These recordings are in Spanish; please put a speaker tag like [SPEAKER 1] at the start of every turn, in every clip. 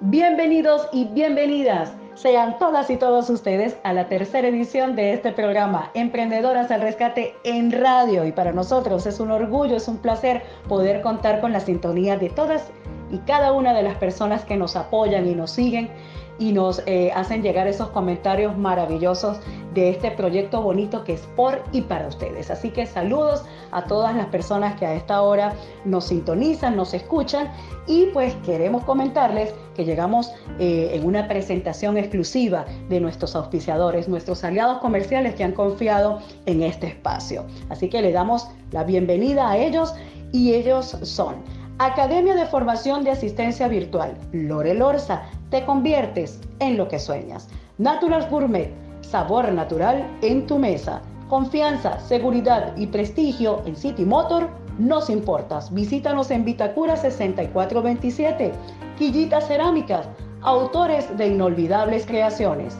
[SPEAKER 1] Bienvenidos y bienvenidas. Sean todas y todos ustedes a la tercera edición de este programa, Emprendedoras al Rescate en Radio. Y para nosotros es un orgullo, es un placer poder contar con la sintonía de todas y cada una de las personas que nos apoyan y nos siguen y nos eh, hacen llegar esos comentarios maravillosos de este proyecto bonito que es por y para ustedes. Así que saludos a todas las personas que a esta hora nos sintonizan, nos escuchan y pues queremos comentarles que llegamos eh, en una presentación exclusiva de nuestros auspiciadores, nuestros aliados comerciales que han confiado en este espacio. Así que le damos la bienvenida a ellos y ellos son Academia de Formación de Asistencia Virtual, Lore Lorza, te conviertes en lo que sueñas. Natural Gourmet, sabor natural en tu mesa. Confianza, seguridad y prestigio en City Motor, nos importas. Visítanos en Vitacura 6427. Quillitas Cerámicas, autores de inolvidables creaciones.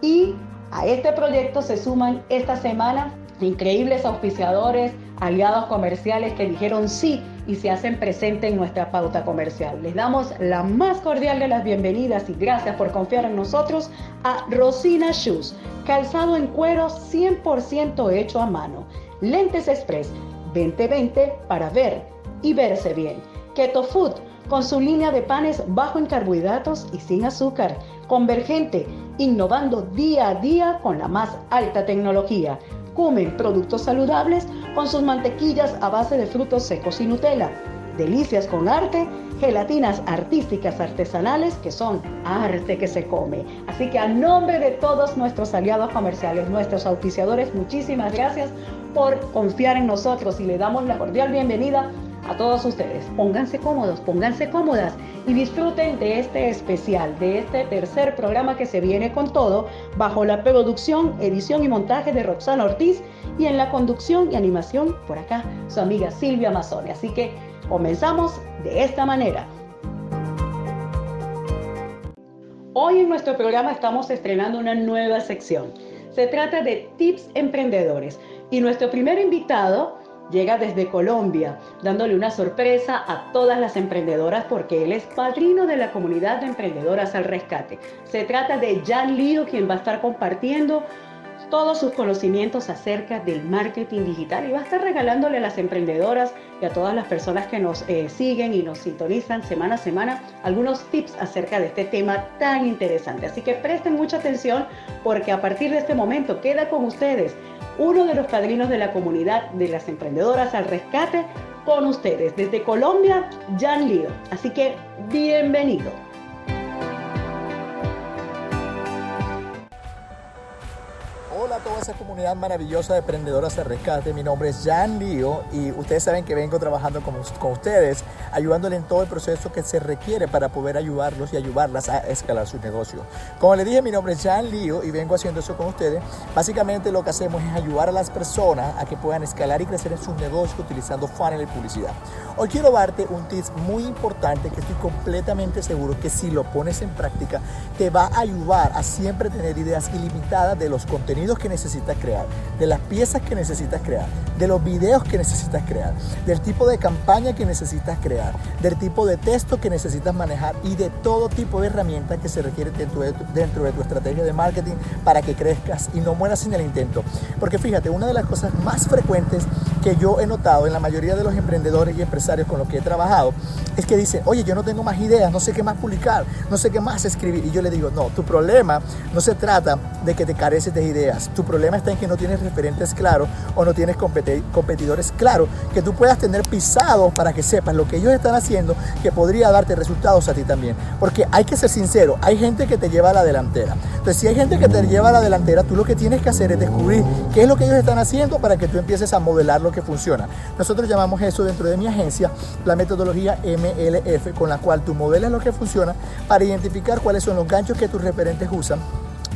[SPEAKER 1] Y a este proyecto se suman esta semana increíbles auspiciadores, aliados comerciales que dijeron sí y se hacen presente en nuestra pauta comercial. Les damos la más cordial de las bienvenidas y gracias por confiar en nosotros a Rosina Shoes, calzado en cuero 100% hecho a mano. Lentes Express 2020 para ver y verse bien. Keto Food con su línea de panes bajo en carbohidratos y sin azúcar. Convergente, innovando día a día con la más alta tecnología. Comen productos saludables con sus mantequillas a base de frutos secos y Nutella. Delicias con arte, gelatinas artísticas artesanales que son arte que se come. Así que a nombre de todos nuestros aliados comerciales, nuestros auspiciadores, muchísimas gracias por confiar en nosotros y le damos la cordial bienvenida a todos ustedes. Pónganse cómodos, pónganse cómodas y disfruten de este especial, de este tercer programa que se viene con todo, bajo la producción, edición y montaje de Roxana Ortiz y en la conducción y animación por acá su amiga Silvia Mazzone. Así que comenzamos de esta manera. Hoy en nuestro programa estamos estrenando una nueva sección. Se trata de tips emprendedores y nuestro primer invitado llega desde Colombia, dándole una sorpresa a todas las emprendedoras porque él es padrino de la comunidad de emprendedoras al rescate. Se trata de Jan Lío, quien va a estar compartiendo todos sus conocimientos acerca del marketing digital y va a estar regalándole a las emprendedoras y a todas las personas que nos eh, siguen y nos sintonizan semana a semana algunos tips acerca de este tema tan interesante. Así que presten mucha atención porque a partir de este momento queda con ustedes uno de los padrinos de la comunidad de las emprendedoras al rescate con ustedes desde Colombia, Jan Lío. Así que bienvenido.
[SPEAKER 2] Hola a toda esa comunidad maravillosa de emprendedoras de rescate. Mi nombre es Jan Lío y ustedes saben que vengo trabajando con, con ustedes, ayudándoles en todo el proceso que se requiere para poder ayudarlos y ayudarlas a escalar su negocio. Como les dije, mi nombre es Jan Lío y vengo haciendo eso con ustedes. Básicamente lo que hacemos es ayudar a las personas a que puedan escalar y crecer en sus negocios utilizando funnel y publicidad. Hoy quiero darte un tip muy importante que estoy completamente seguro que si lo pones en práctica te va a ayudar a siempre tener ideas ilimitadas de los contenidos que necesitas crear, de las piezas que necesitas crear, de los videos que necesitas crear, del tipo de campaña que necesitas crear, del tipo de texto que necesitas manejar y de todo tipo de herramientas que se requiere dentro de, tu, dentro de tu estrategia de marketing para que crezcas y no mueras sin el intento. Porque fíjate, una de las cosas más frecuentes que yo he notado en la mayoría de los emprendedores y empresarios con los que he trabajado es que dicen, oye, yo no tengo más ideas, no sé qué más publicar, no sé qué más escribir. Y yo le digo, no, tu problema no se trata de que te careces de ideas, tu problema está en que no tienes referentes claros o no tienes competidores claros que tú puedas tener pisados para que sepas lo que ellos están haciendo que podría darte resultados a ti también. Porque hay que ser sincero, hay gente que te lleva a la delantera. Entonces, si hay gente que te lleva a la delantera, tú lo que tienes que hacer es descubrir qué es lo que ellos están haciendo para que tú empieces a modelarlo que funciona. Nosotros llamamos eso dentro de mi agencia la metodología MLF, con la cual tú modelas lo que funciona para identificar cuáles son los ganchos que tus referentes usan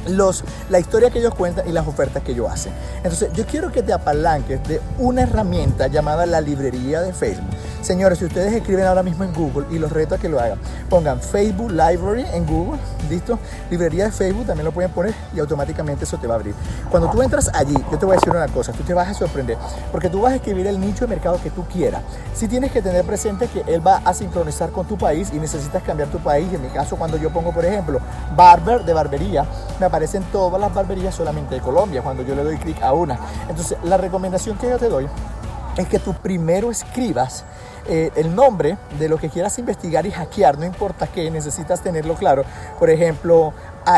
[SPEAKER 2] los, la historia que ellos cuentan y las ofertas que ellos hacen. Entonces, yo quiero que te apalanques de una herramienta llamada la librería de Facebook. Señores, si ustedes escriben ahora mismo en Google y los reto a que lo hagan, pongan Facebook Library en Google, listo, librería de Facebook también lo pueden poner y automáticamente eso te va a abrir. Cuando tú entras allí, yo te voy a decir una cosa, tú te vas a sorprender, porque tú vas a escribir el nicho de mercado que tú quieras. Si tienes que tener presente que él va a sincronizar con tu país y necesitas cambiar tu país, en mi caso cuando yo pongo, por ejemplo, barber de barbería, me aparecen todas las barberías solamente de Colombia, cuando yo le doy clic a una. Entonces, la recomendación que yo te doy es que tú primero escribas eh, el nombre de lo que quieras investigar y hackear, no importa qué, necesitas tenerlo claro. Por ejemplo,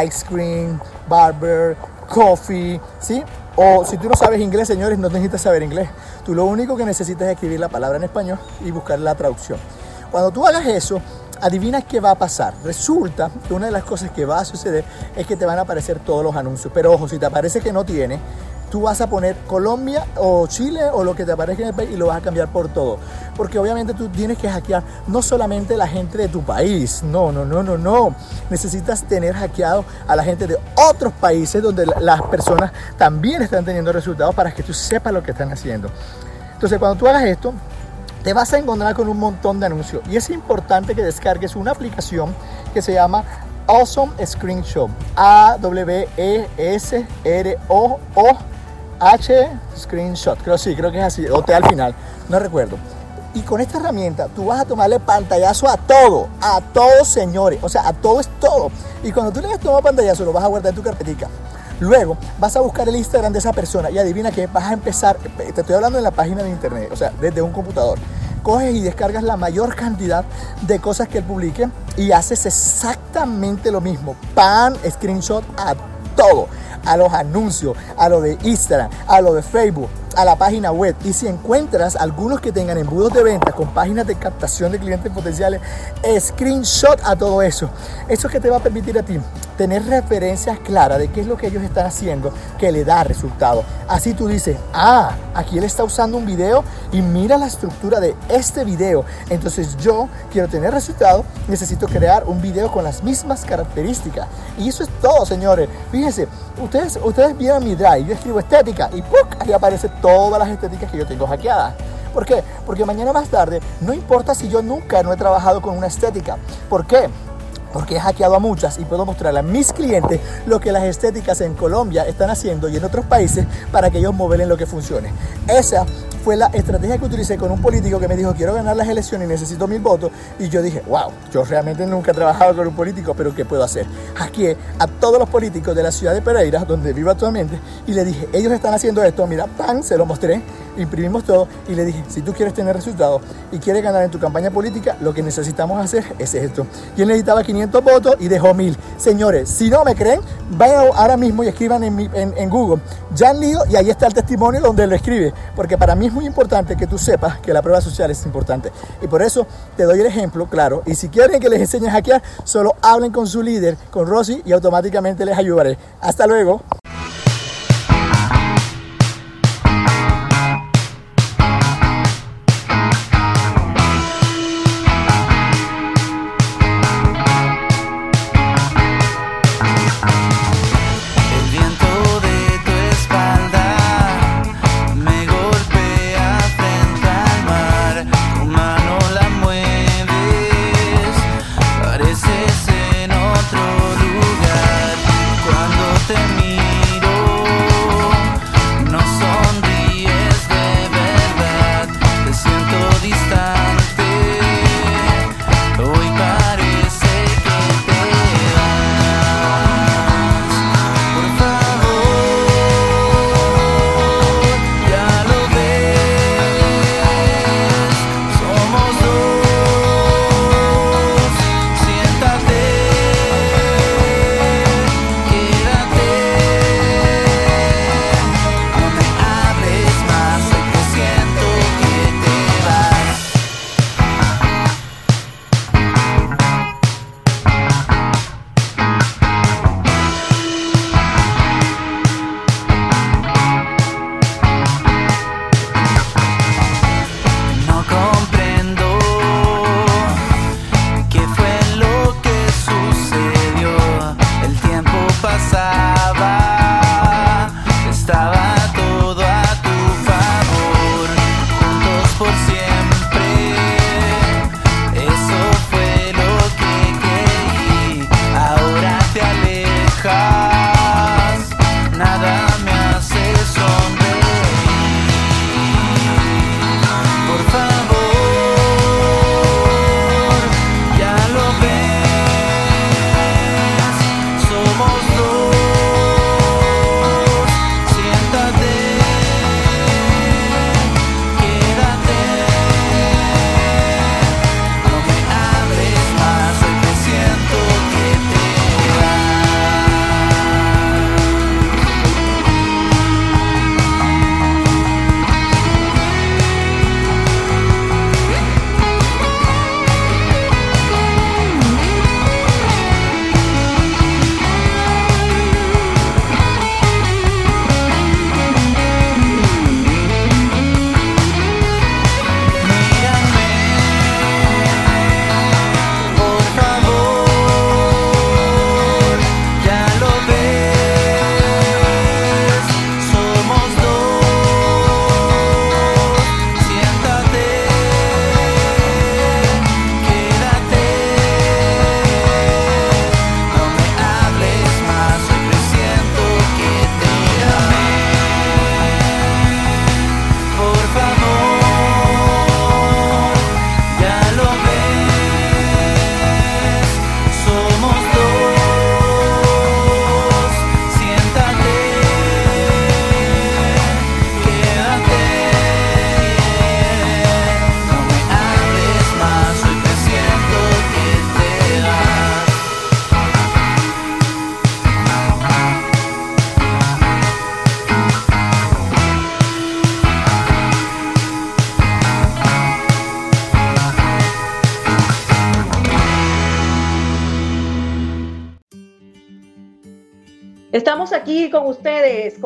[SPEAKER 2] ice cream, barber, coffee, ¿sí? O si tú no sabes inglés, señores, no necesitas saber inglés. Tú lo único que necesitas es escribir la palabra en español y buscar la traducción. Cuando tú hagas eso, adivina qué va a pasar. Resulta que una de las cosas que va a suceder es que te van a aparecer todos los anuncios. Pero ojo, si te aparece que no tiene, tú vas a poner Colombia o Chile o lo que te aparezca en el país y lo vas a cambiar por todo. Porque obviamente tú tienes que hackear no solamente la gente de tu país, no, no, no, no, no. Necesitas tener hackeado a la gente de otros países donde las personas también están teniendo resultados para que tú sepas lo que están haciendo. Entonces cuando tú hagas esto, te vas a encontrar con un montón de anuncios y es importante que descargues una aplicación que se llama Awesome Screenshot. A W E S R O O H Screenshot. Creo sí, creo que es así. O T al final. No recuerdo. Y con esta herramienta tú vas a tomarle pantallazo a todo, a todo señores, o sea, a todo es todo. Y cuando tú le das tomar pantallazo lo vas a guardar en tu carpetica. Luego vas a buscar el Instagram de esa persona y adivina que vas a empezar, te estoy hablando en la página de internet, o sea, desde un computador. Coges y descargas la mayor cantidad de cosas que él publique y haces exactamente lo mismo. Pan, screenshot a todo, a los anuncios, a lo de Instagram, a lo de Facebook, a la página web. Y si encuentras algunos que tengan embudos de venta con páginas de captación de clientes potenciales, screenshot a todo eso. Eso que te va a permitir a ti tener referencias claras de qué es lo que ellos están haciendo que le da resultado. Así tú dices, ah, aquí él está usando un video y mira la estructura de este video. Entonces yo quiero tener resultado, necesito crear un video con las mismas características. Y eso es todo, señores. Fíjense, ustedes, ustedes vieron mi drive, yo escribo estética y ¡puc! ahí aparece todas las estéticas que yo tengo hackeadas. ¿Por qué? Porque mañana más tarde, no importa si yo nunca no he trabajado con una estética. ¿Por qué? porque he hackeado a muchas y puedo mostrarle a mis clientes lo que las estéticas en Colombia están haciendo y en otros países para que ellos modelen lo que funcione. Esa fue la estrategia que utilicé con un político que me dijo quiero ganar las elecciones y necesito mil votos y yo dije wow yo realmente nunca he trabajado con un político pero qué puedo hacer hackeé a todos los políticos de la ciudad de Pereira donde vivo actualmente y le dije ellos están haciendo esto mira pan se lo mostré imprimimos todo y le dije si tú quieres tener resultados y quieres ganar en tu campaña política lo que necesitamos hacer es esto y él necesitaba 500 votos y dejó mil. Señores si no me creen vayan ahora mismo y escriban en, en, en Google Jan Lío y ahí está el testimonio donde lo escribe porque para mí importante que tú sepas que la prueba social es importante. Y por eso te doy el ejemplo, claro. Y si quieren que les enseñe a hackear, solo hablen con su líder, con Rosy, y automáticamente les ayudaré. Hasta luego.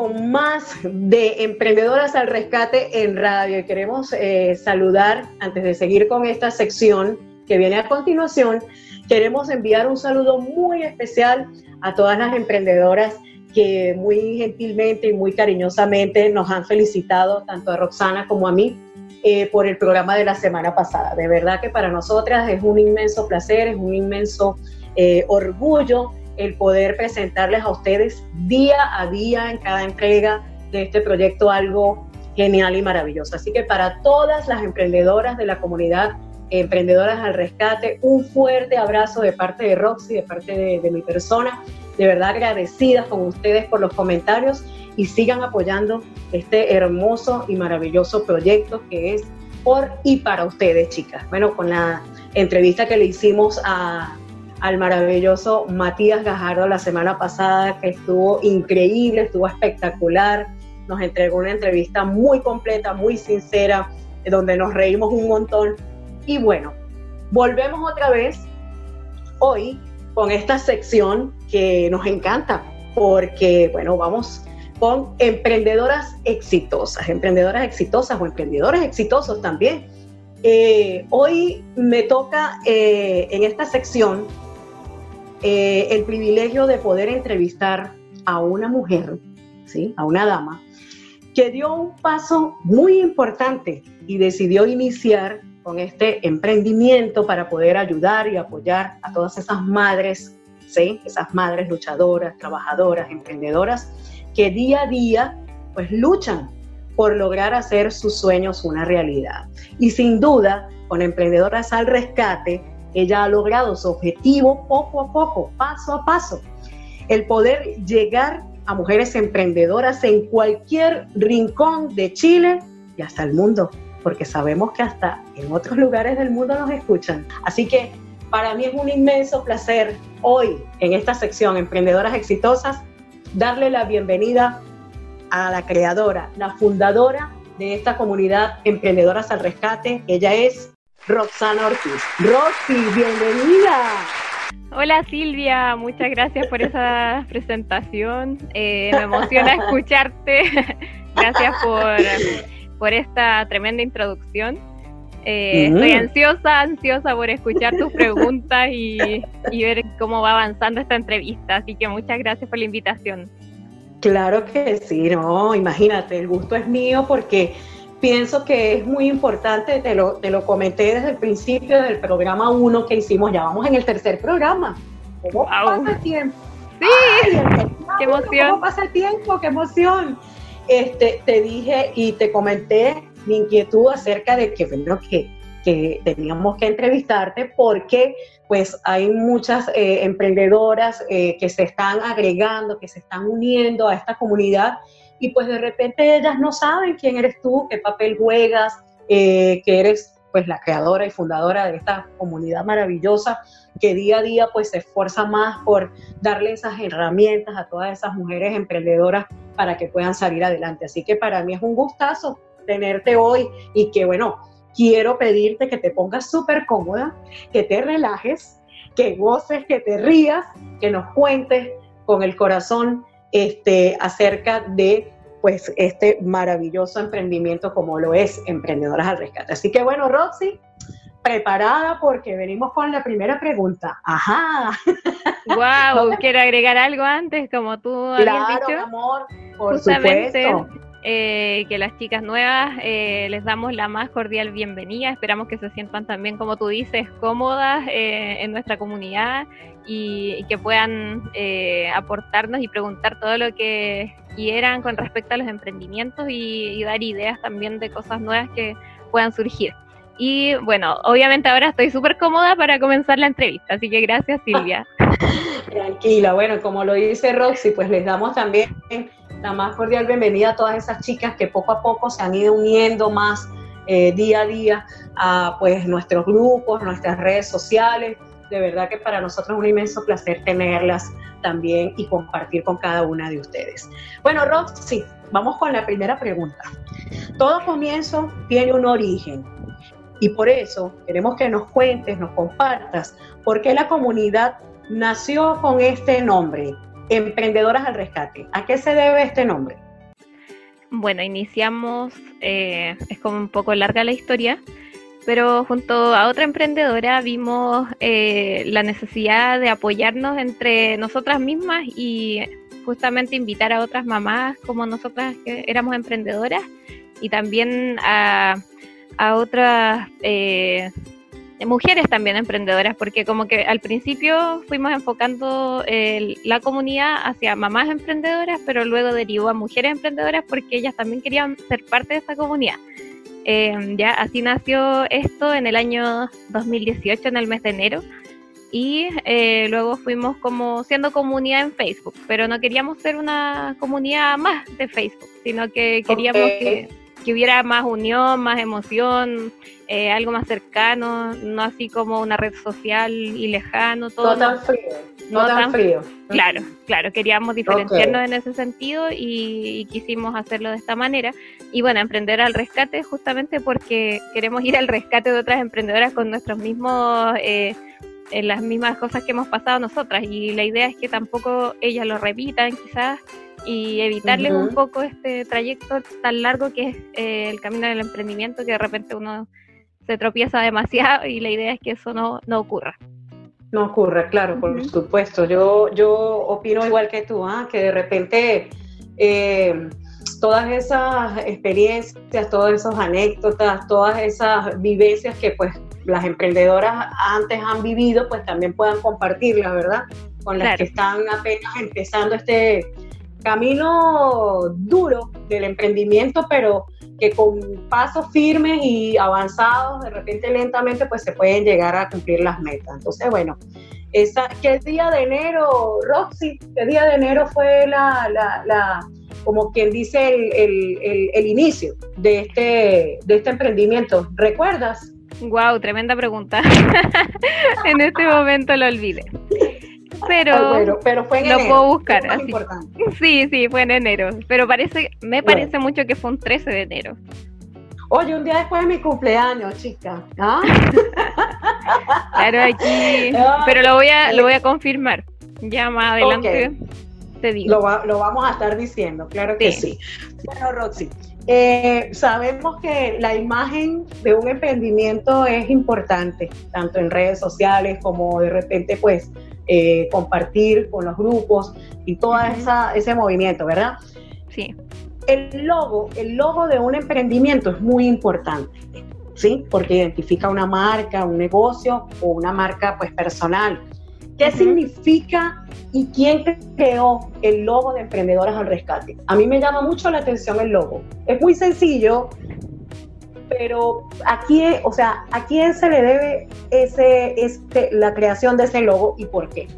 [SPEAKER 3] Más de Emprendedoras al Rescate en Radio y queremos eh, saludar, antes de seguir con esta sección que viene a continuación, queremos enviar un saludo muy especial a todas las emprendedoras que muy gentilmente y muy cariñosamente nos han felicitado, tanto a Roxana como a mí, eh, por el programa de la semana pasada. De verdad que para nosotras es un inmenso placer, es un inmenso eh, orgullo el poder presentarles a ustedes día a día en cada entrega de este proyecto algo genial y maravilloso. Así que para todas las emprendedoras de la comunidad, emprendedoras al rescate, un fuerte abrazo de parte de Roxy, de parte de, mi persona. De verdad agradecidas con ustedes por los comentarios y sigan apoyando este hermoso y maravilloso proyecto que es por y para ustedes, chicas. Bueno, con la entrevista que le hicimos a al maravilloso Matías Gajardo la semana pasada, que estuvo increíble, estuvo espectacular. Nos entregó una entrevista muy completa, muy sincera, donde nos reímos un montón. Y bueno, volvemos otra vez hoy con esta sección que nos encanta, porque, bueno, vamos con emprendedoras exitosas, emprendedoras exitosas o emprendedores exitosos también. Eh, hoy me toca eh, en esta sección eh, el privilegio de poder entrevistar a una mujer, ¿sí? a una dama, que dio un paso muy importante y decidió iniciar con este emprendimiento para poder ayudar y apoyar a todas esas madres, ¿sí? esas madres luchadoras, trabajadoras, emprendedoras, que día a día pues luchan por lograr hacer sus sueños una realidad. Y sin duda, con Emprendedoras al Rescate, ella ha logrado su objetivo poco a poco, paso a paso. El poder llegar a mujeres emprendedoras en cualquier rincón de Chile y hasta el mundo, porque sabemos que hasta en otros lugares del mundo nos escuchan. Así que para mí es un inmenso placer hoy en esta sección Emprendedoras Exitosas darle la bienvenida a la creadora, la fundadora de esta comunidad Emprendedoras al Rescate. Ella es Roxana Ortiz. Roxy, bienvenida.
[SPEAKER 4] Hola Silvia, muchas gracias por esa presentación. Eh, me emociona escucharte. gracias por, por esta tremenda introducción. Eh, estoy ansiosa, ansiosa por escuchar tus preguntas y, y, ver cómo va avanzando esta entrevista. Así que muchas gracias por la invitación.
[SPEAKER 3] Claro que sí, no, imagínate, el gusto es mío porque pienso que es muy importante, te lo, te lo comenté desde el principio del programa 1 que hicimos, ya vamos en el tercer programa. ¿Cómo pasa el tiempo?
[SPEAKER 4] Sí, qué emoción.
[SPEAKER 3] ¿Cómo pasa el tiempo? ¡Qué emoción! Este, te dije y te comenté mi inquietud acerca de que, bueno, que, que teníamos que entrevistarte porque pues hay muchas eh, emprendedoras eh, que se están agregando, que se están uniendo a esta comunidad y pues de repente ellas no saben quién eres tú, qué papel juegas, eh, que eres pues la creadora y fundadora de esta comunidad maravillosa que día a día pues se esfuerza más por darle esas herramientas a todas esas mujeres emprendedoras para que puedan salir adelante. Así que para mí es un gustazo tenerte hoy y que bueno, quiero pedirte que te pongas súper cómoda, que te relajes, que goces, que te rías, que nos cuentes con el corazón este, acerca de pues este maravilloso emprendimiento como lo es Emprendedoras al Rescate. Así que bueno, Roxy, preparada porque venimos con la primera pregunta. Ajá.
[SPEAKER 4] Wow, quiero agregar algo antes, como tú
[SPEAKER 3] habías
[SPEAKER 4] dicho.
[SPEAKER 3] amor, por supuesto.
[SPEAKER 4] Eh, que las chicas nuevas eh, les damos la más cordial bienvenida. Esperamos que se sientan también, como tú dices, cómodas eh, en nuestra comunidad y, que puedan aportarnos y preguntar todo lo que quieran con respecto a los emprendimientos y, dar ideas también de cosas nuevas que puedan surgir. Y bueno, obviamente ahora estoy súper cómoda para comenzar la entrevista, así que gracias Silvia.
[SPEAKER 3] Tranquila, bueno, como lo dice Roxy, pues les damos también la más cordial bienvenida a todas esas chicas que poco a poco se han ido uniendo más eh, día a día a pues nuestros grupos, nuestras redes sociales. De verdad que para nosotros es un inmenso placer tenerlas también y compartir con cada una de ustedes. Bueno, Roxy, vamos con la primera pregunta. Todo comienzo tiene un origen y por eso queremos que nos cuentes, nos compartas por qué la comunidad nació con este nombre, Emprendedoras al Rescate. ¿A qué se debe este nombre?
[SPEAKER 4] Bueno, iniciamos, eh, es como un poco larga la historia, pero junto a otra emprendedora vimos eh, la necesidad de apoyarnos entre nosotras mismas y justamente invitar a otras mamás como nosotras que éramos emprendedoras y también a, otras eh, mujeres también emprendedoras, porque como que al principio fuimos enfocando la comunidad hacia mamás emprendedoras, pero luego derivó a mujeres emprendedoras porque ellas también querían ser parte de esa comunidad. Eh, ya así nació esto en el año 2018, en el mes de enero. Y eh, luego fuimos como siendo comunidad en Facebook, pero no queríamos ser una comunidad más de Facebook, sino que queríamos que, hubiera más unión, más emoción, eh, algo más cercano, no así como una red social y lejano, todo.
[SPEAKER 3] No tan frío. No, tan, frío.
[SPEAKER 4] Claro, claro, queríamos diferenciarnos en ese sentido y, quisimos hacerlo de esta manera. Y bueno, emprender al rescate justamente porque queremos ir al rescate de otras emprendedoras con nuestros mismos... Eh, en las mismas cosas que hemos pasado nosotras y la idea es que tampoco ellas lo repitan quizás y evitarles un poco este trayecto tan largo que es eh, el camino del emprendimiento que de repente uno se tropieza demasiado y la idea es que eso no, no ocurra.
[SPEAKER 3] No ocurra, claro, por supuesto. Yo, yo opino igual que tú, ¿ah? que de repente eh, todas esas experiencias, todas esas anécdotas, todas esas vivencias que pues las emprendedoras antes han vivido, pues también puedan compartirlas, ¿verdad? Con las que están apenas empezando este camino duro del emprendimiento, pero que con pasos firmes y avanzados, de repente lentamente, pues se pueden llegar a cumplir las metas. Entonces, bueno, esa, ¿qué día de enero, Roxy? ¿Qué día de enero fue la, la, como quien dice, el, el, el, inicio de este, de este emprendimiento? ¿Recuerdas?
[SPEAKER 4] Wow, tremenda pregunta. en este momento lo olvidé. Pero,
[SPEAKER 3] pero fue en
[SPEAKER 4] lo puedo buscar. Así. Sí, sí, fue en enero. Pero parece, me parece mucho que fue un 13 de enero.
[SPEAKER 3] Oye, un día después de mi cumpleaños, chica. ¿Ah?
[SPEAKER 4] claro, aquí. Pero lo voy a, lo voy a confirmar. Ya más adelante te digo.
[SPEAKER 3] Lo, lo, vamos a estar diciendo, claro que sí. Bueno, Roxy, eh, sabemos que la imagen de un emprendimiento es importante, tanto en redes sociales como de repente pues eh, compartir con los grupos y todo ese movimiento, ¿verdad?
[SPEAKER 4] Sí.
[SPEAKER 3] El logo, el logo de un emprendimiento es muy importante, ¿sí? Porque identifica una marca, un negocio o una marca pues personal. ¿Qué significa y quién creó el logo de Emprendedoras al Rescate? A mí me llama mucho la atención el logo. Es muy sencillo, pero aquí, o sea, ¿a quién se le debe ese, este, la creación de ese logo y por qué?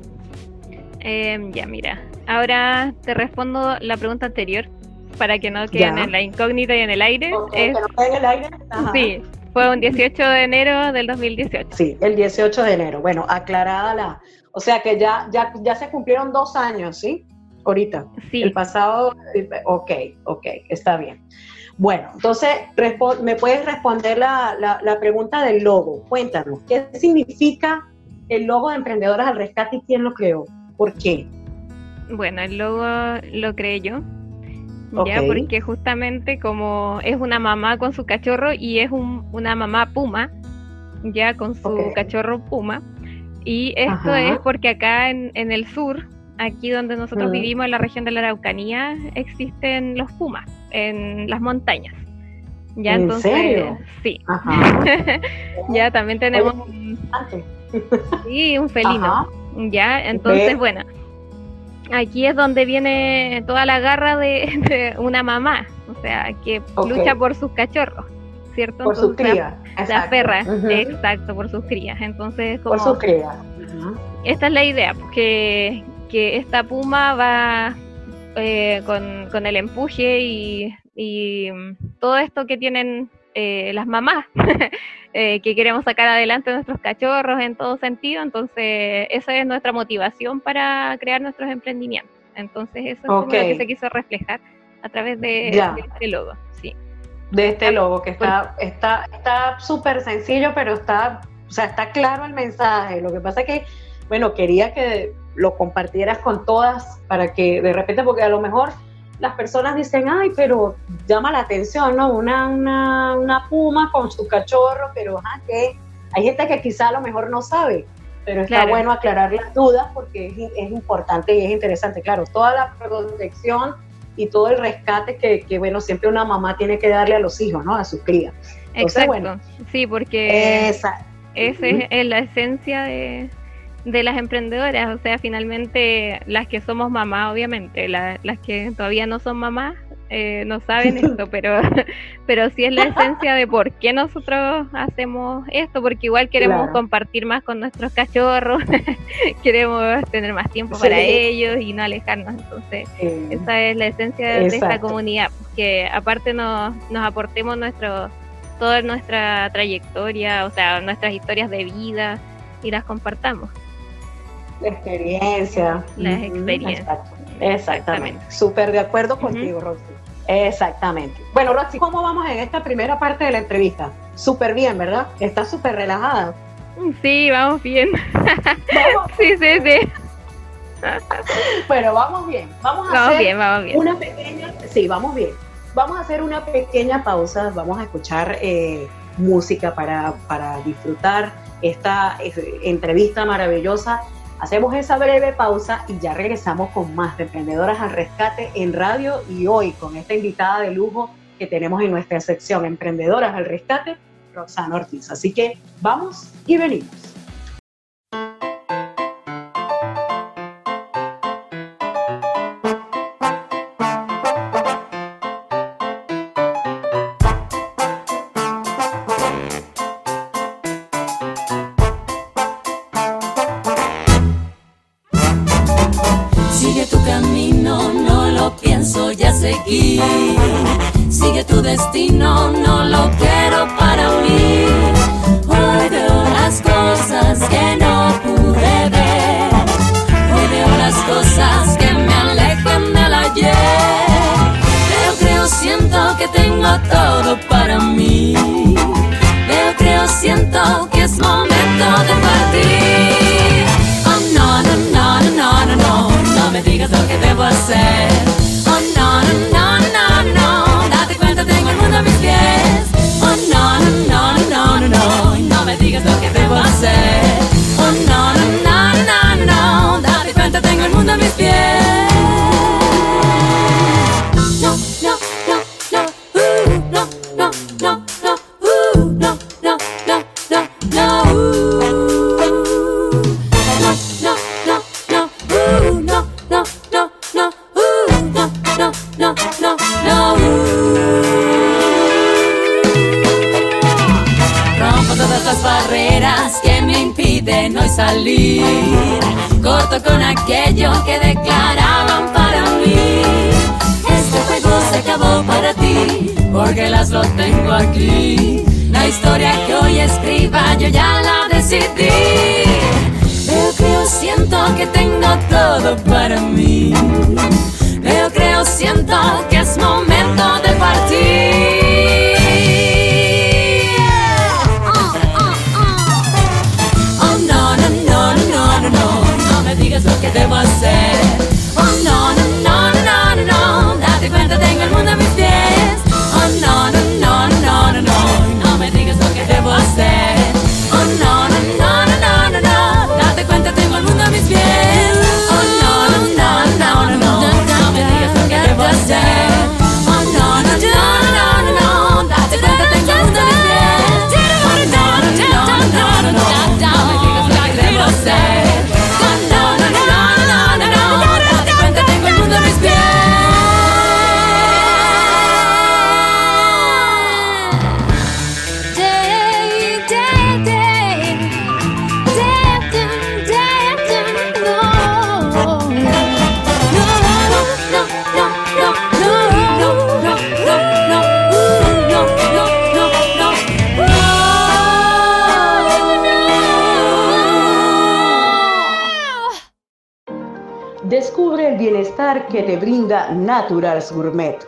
[SPEAKER 4] Em, ya, mira, ahora te respondo la pregunta anterior para que no queden en la incógnita y en el aire.
[SPEAKER 3] en el aire?
[SPEAKER 4] Sí, fue un 18 de enero del 2018.
[SPEAKER 3] Sí, el 18 de enero. Bueno, aclarada la, o sea que ya, ya, ya se cumplieron dos años, ¿sí? Ahorita. Sí. El pasado, ok, ok, está bien. Bueno, entonces, ¿me puedes responder la, la, pregunta del logo? Cuéntanos, ¿qué significa el logo de Emprendedoras al Rescate y quién lo creó? ¿Por qué?
[SPEAKER 4] Bueno, el logo lo creé yo. Ya, porque justamente como es una mamá con su cachorro y es un, una mamá puma, ya con su cachorro puma, y esto es porque acá en, en, el sur, aquí donde nosotros vivimos, en la región de la Araucanía, existen los pumas en las montañas. Ya,
[SPEAKER 3] ¿En
[SPEAKER 4] entonces,
[SPEAKER 3] serio?
[SPEAKER 4] Sí. ya también tenemos un, sí, un felino. Ya, entonces, bueno, aquí es donde viene toda la garra de, una mamá, o sea, que lucha por sus cachorros. ¿cierto?
[SPEAKER 3] Por sus crías.
[SPEAKER 4] La perra, exacto, por sus crías. Entonces,
[SPEAKER 3] como, por sus crías.
[SPEAKER 4] Esta es la idea, que, que esta puma va eh, con, con, el empuje y, y, todo esto que tienen eh, las mamás, eh, que queremos sacar adelante a nuestros cachorros en todo sentido. Entonces, esa es nuestra motivación para crear nuestros emprendimientos. Entonces, eso es lo que se quiso reflejar a través de, de este logo
[SPEAKER 3] de este logo, que está está está súper sencillo, pero está, o sea, está claro el mensaje. Lo que pasa es que, bueno, quería que
[SPEAKER 5] lo compartieras con todas para que de repente, porque a lo mejor las personas dicen, ay, pero llama la atención, ¿no? Una, una, una puma con su cachorro, pero ajá, que hay gente que quizá a lo mejor no sabe, pero está bueno aclarar las dudas porque es, es, importante y es interesante. Claro, toda la protección y todo el rescate que, que, bueno, siempre una mamá tiene que darle a los hijos, ¿no? A sus crías.
[SPEAKER 4] Exacto. Bueno, sí, porque esa, esa es la esencia de, de las emprendedoras, o sea, finalmente las que somos mamás, obviamente, las que todavía no son mamás, eh, no saben esto, pero, pero sí es la esencia de por qué nosotros hacemos esto, porque igual queremos compartir más con nuestros cachorros, queremos tener más tiempo para ellos y no alejarnos, entonces esa es la esencia de, esta comunidad, que aparte nos, nos aportemos nuestro, toda nuestra trayectoria, o sea, nuestras historias de vida y las compartamos.
[SPEAKER 5] La experiencia.
[SPEAKER 4] Las experiencias.
[SPEAKER 5] Exactamente. Súper de acuerdo contigo, Roxy. Exactamente. Bueno, Roxy, ¿cómo vamos en esta primera parte de la entrevista? Súper bien, ¿verdad? Estás súper relajada.
[SPEAKER 4] Sí, vamos bien. sí, sí, sí.
[SPEAKER 5] Pero vamos bien. Vamos a hacer una pequeña. Sí, vamos bien. Vamos a hacer una pequeña pausa. Vamos a escuchar eh, música para, para disfrutar esta eh, entrevista maravillosa Hacemos esa breve pausa y ya regresamos con más de Emprendedoras al Rescate en radio y hoy con esta invitada de lujo que tenemos en nuestra sección Emprendedoras al Rescate, Roxana Ortiz. Así que vamos y venimos. Naturals Gourmet,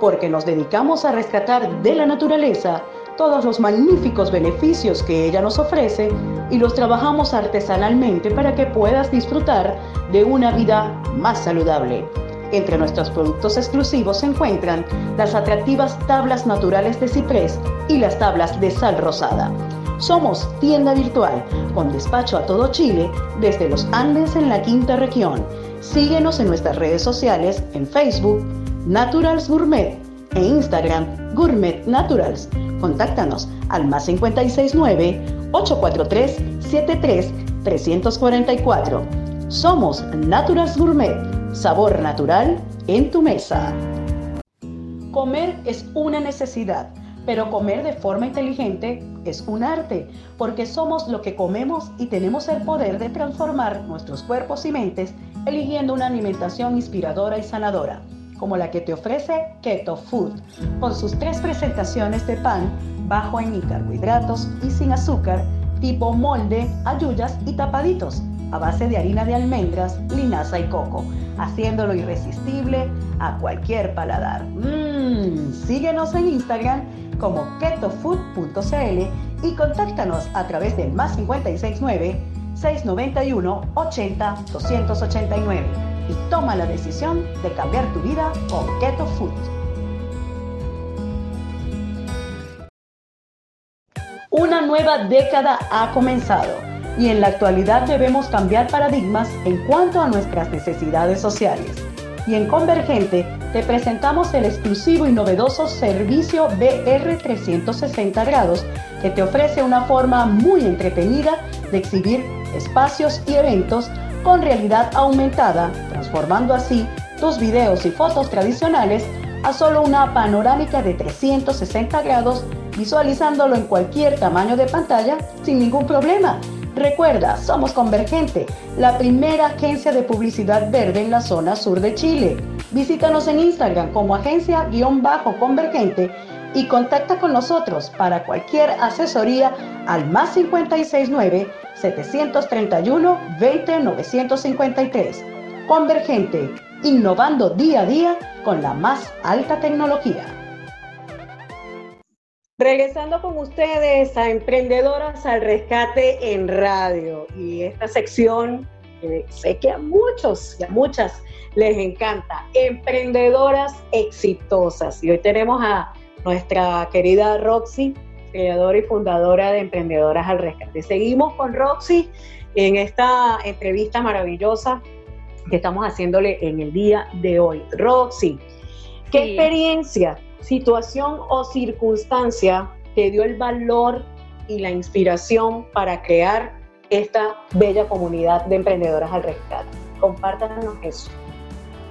[SPEAKER 5] porque nos dedicamos a rescatar de la naturaleza
[SPEAKER 1] todos los magníficos beneficios que ella nos ofrece y los trabajamos artesanalmente para que puedas disfrutar de una vida más saludable. Entre nuestros productos exclusivos se encuentran las atractivas tablas naturales de ciprés y las tablas de sal rosada. Somos tienda virtual con despacho a todo Chile desde los Andes en la quinta región. Síguenos en nuestras redes sociales en Facebook, Naturals Gourmet e Instagram Gourmet Naturals. Contáctanos al más 569 843 73 344. Somos Naturals Gourmet, sabor natural en tu mesa. Comer es una necesidad, pero comer de forma inteligente es un arte, porque somos lo que comemos y tenemos el poder de transformar nuestros cuerpos y mentes eligiendo una alimentación inspiradora y sanadora como la que te ofrece Keto Food, con sus tres presentaciones de pan bajo en carbohidratos y sin azúcar, tipo molde, ayuyas y tapaditos, a base de harina de almendras, linaza y coco, haciéndolo irresistible a cualquier paladar. Mmm, síguenos en Instagram como ketofood.cl y contáctanos a través del más 569 691 80 289 y toma la decisión de cambiar tu vida con Keto Food. Una nueva década ha comenzado y en la actualidad debemos cambiar paradigmas en cuanto a nuestras necesidades sociales. Y en Convergente te presentamos el exclusivo y novedoso servicio BR 360 grados que te ofrece una forma muy entretenida de exhibir espacios y eventos con realidad aumentada, transformando así tus videos y fotos tradicionales a solo una panorámica de 360 grados, visualizándolo en cualquier tamaño de pantalla sin ningún problema. Recuerda, somos Convergente, la primera agencia de publicidad verde en la zona sur de Chile. Visítanos en Instagram como agencia-convergente y contacta con nosotros para cualquier asesoría al más 569 731 20 953. Convergente, innovando día a día con la más alta tecnología. Regresando con ustedes a Emprendedoras al Rescate en Radio y esta sección que sé que a muchos y a muchas les encanta, Emprendedoras Exitosas. Y hoy tenemos a nuestra querida Roxy, creadora y fundadora de Emprendedoras al Rescate. Seguimos con Roxy en esta entrevista maravillosa que estamos haciéndole en el día de hoy. Roxy, ¿qué experiencia, situación o circunstancia te dio el valor y la inspiración para crear esta bella comunidad de emprendedoras al rescate? Compártanos eso.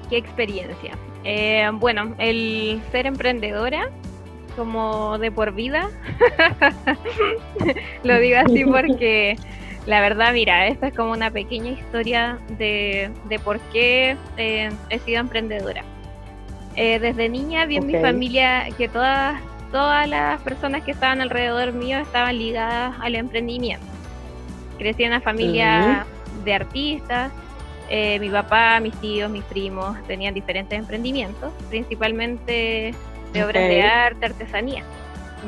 [SPEAKER 4] ¿Qué experiencia? Eh, bueno, el ser emprendedora como de por vida. Lo digo así porque la verdad, mira, esta es como una pequeña historia de, de por qué eh, he sido emprendedora. Eh, desde niña vi en mi familia que todas, todas las personas que estaban alrededor mío estaban ligadas al emprendimiento. Crecí en una familia de artistas. Eh, mi papá, mis tíos, mis primos tenían diferentes emprendimientos, principalmente de obras de arte, artesanía.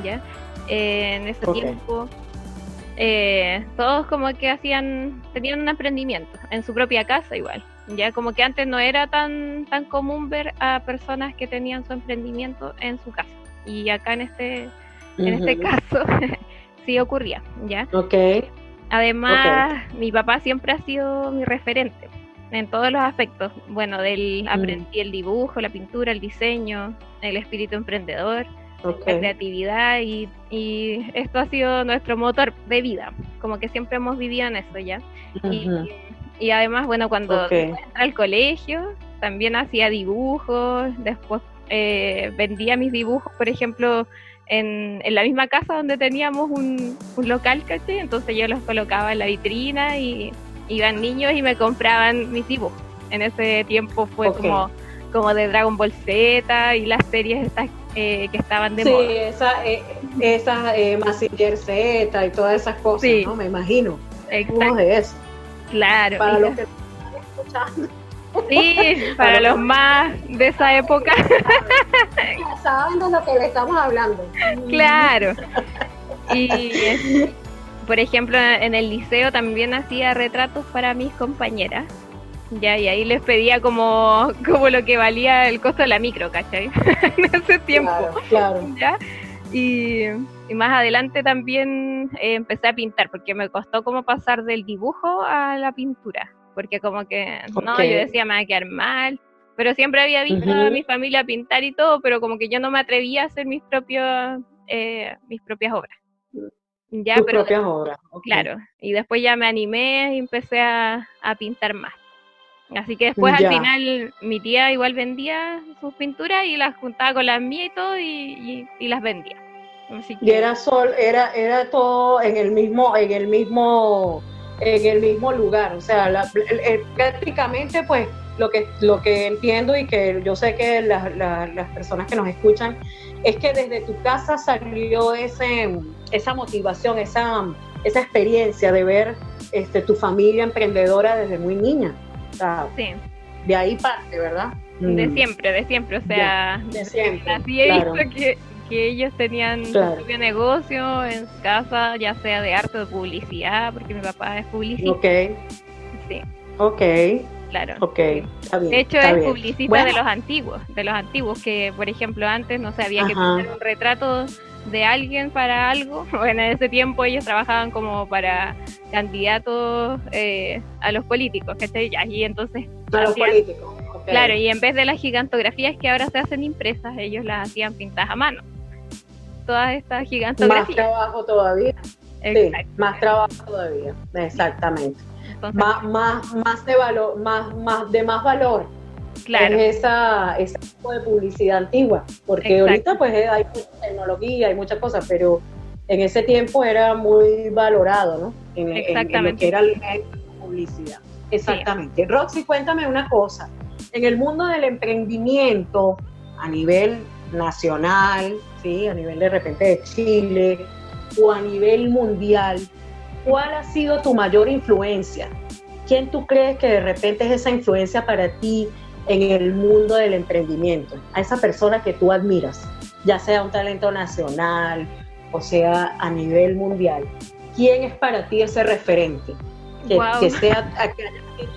[SPEAKER 4] ¿ya? Eh, en ese tiempo, eh, todos como que hacían, tenían un emprendimiento en su propia casa igual. Ya como que antes no era tan, tan común ver a personas que tenían su emprendimiento en su casa. Y acá en este, en este caso sí ocurría, ¿ya?
[SPEAKER 1] Ok.
[SPEAKER 4] Además, mi papá siempre ha sido mi referente en todos los aspectos. Bueno, del mm. aprendí el dibujo, la pintura, el diseño, el espíritu emprendedor, la creatividad y, esto ha sido nuestro motor de vida, como que siempre hemos vivido en eso ya. y, además, bueno, cuando entré al colegio, también hacía dibujos, después eh, vendía mis dibujos, por ejemplo, en, en, la misma casa donde teníamos un, un local, ¿caché? Entonces yo los colocaba en la vitrina y iban niños y me compraban mis dibujos. En ese tiempo fue como, como de Dragon Ball Z y las series estas eh, que estaban de moda.
[SPEAKER 1] Sí, esa, eh, esas eh, Massinger Z y todas esas cosas, sí. ¿no? Me imagino.
[SPEAKER 4] Exacto. de eso. Claro.
[SPEAKER 1] Para los que están escuchando.
[SPEAKER 4] Sí, para los más de esa época.
[SPEAKER 3] saben de lo que le estamos hablando.
[SPEAKER 4] Claro. Y por ejemplo, en el liceo también hacía retratos para mis compañeras. Ya, y ahí les pedía como, como lo que valía el costo de la micro, ¿cachai? en ese tiempo.
[SPEAKER 3] Claro,
[SPEAKER 4] ¿Ya? Y, más adelante también eh, empecé a pintar, porque me costó como pasar del dibujo a la pintura. Porque como que, no, yo decía, me va a quedar mal. Pero siempre había visto a mi familia pintar y todo, pero como que yo no me atrevía a hacer mis, propios, eh, mis propias obras.
[SPEAKER 3] Ya, Tus propias obras.
[SPEAKER 4] Claro, y después ya me animé y empecé a, a pintar más. Así que después al final mi tía igual vendía sus pinturas y las juntaba con las mías y todo y, las vendía.
[SPEAKER 3] Y era sol, era, era todo en el mismo, en el mismo, en el mismo lugar. O sea, prácticamente pues lo que, lo que entiendo y que yo sé que las personas que nos escuchan es que desde tu casa salió ese, esa motivación, esa, esa experiencia de ver este, tu familia emprendedora desde muy niña sí. de ahí parte, ¿verdad?
[SPEAKER 4] De mm. siempre, de siempre, o sea,
[SPEAKER 3] de, siempre.
[SPEAKER 4] Así he visto que, que, ellos tenían su propio negocio en su casa, ya sea de arte o de publicidad, porque mi papá es publicista.
[SPEAKER 3] Ok.
[SPEAKER 4] Sí.
[SPEAKER 3] Ok.
[SPEAKER 4] Claro.
[SPEAKER 3] Ok,
[SPEAKER 4] de hecho, es publicista de los antiguos, de los antiguos, que por ejemplo antes no se había que poner un retrato de alguien para algo. Bueno, en ese tiempo ellos trabajaban como para candidatos eh, a los políticos, ¿cachai? Y entonces...
[SPEAKER 3] A los políticos.
[SPEAKER 4] Claro, y en vez de las gigantografías que ahora se hacen impresas, ellos las hacían pintadas a mano. Todas estas gigantografías.
[SPEAKER 3] Más trabajo todavía. Sí, más trabajo todavía, exactamente. Más, más, más de valor, más, más de más valor claro. esa, ese tipo de publicidad antigua, porque ahorita pues hay mucha tecnología, hay muchas cosas, pero en ese tiempo era muy valorado, ¿no? En,
[SPEAKER 4] Exactamente.
[SPEAKER 3] lo que era la publicidad. Exactamente. Roxy, cuéntame una cosa. En el mundo del emprendimiento a nivel nacional, ¿sí? a nivel de repente de Chile o a nivel mundial, ¿cuál ha sido tu mayor influencia? ¿Quién tú crees que de repente es esa influencia para ti en el mundo del emprendimiento, a esa persona que tú admiras, ya sea un talento nacional o sea a nivel mundial. ¿Quién es para ti ese referente? Que, sea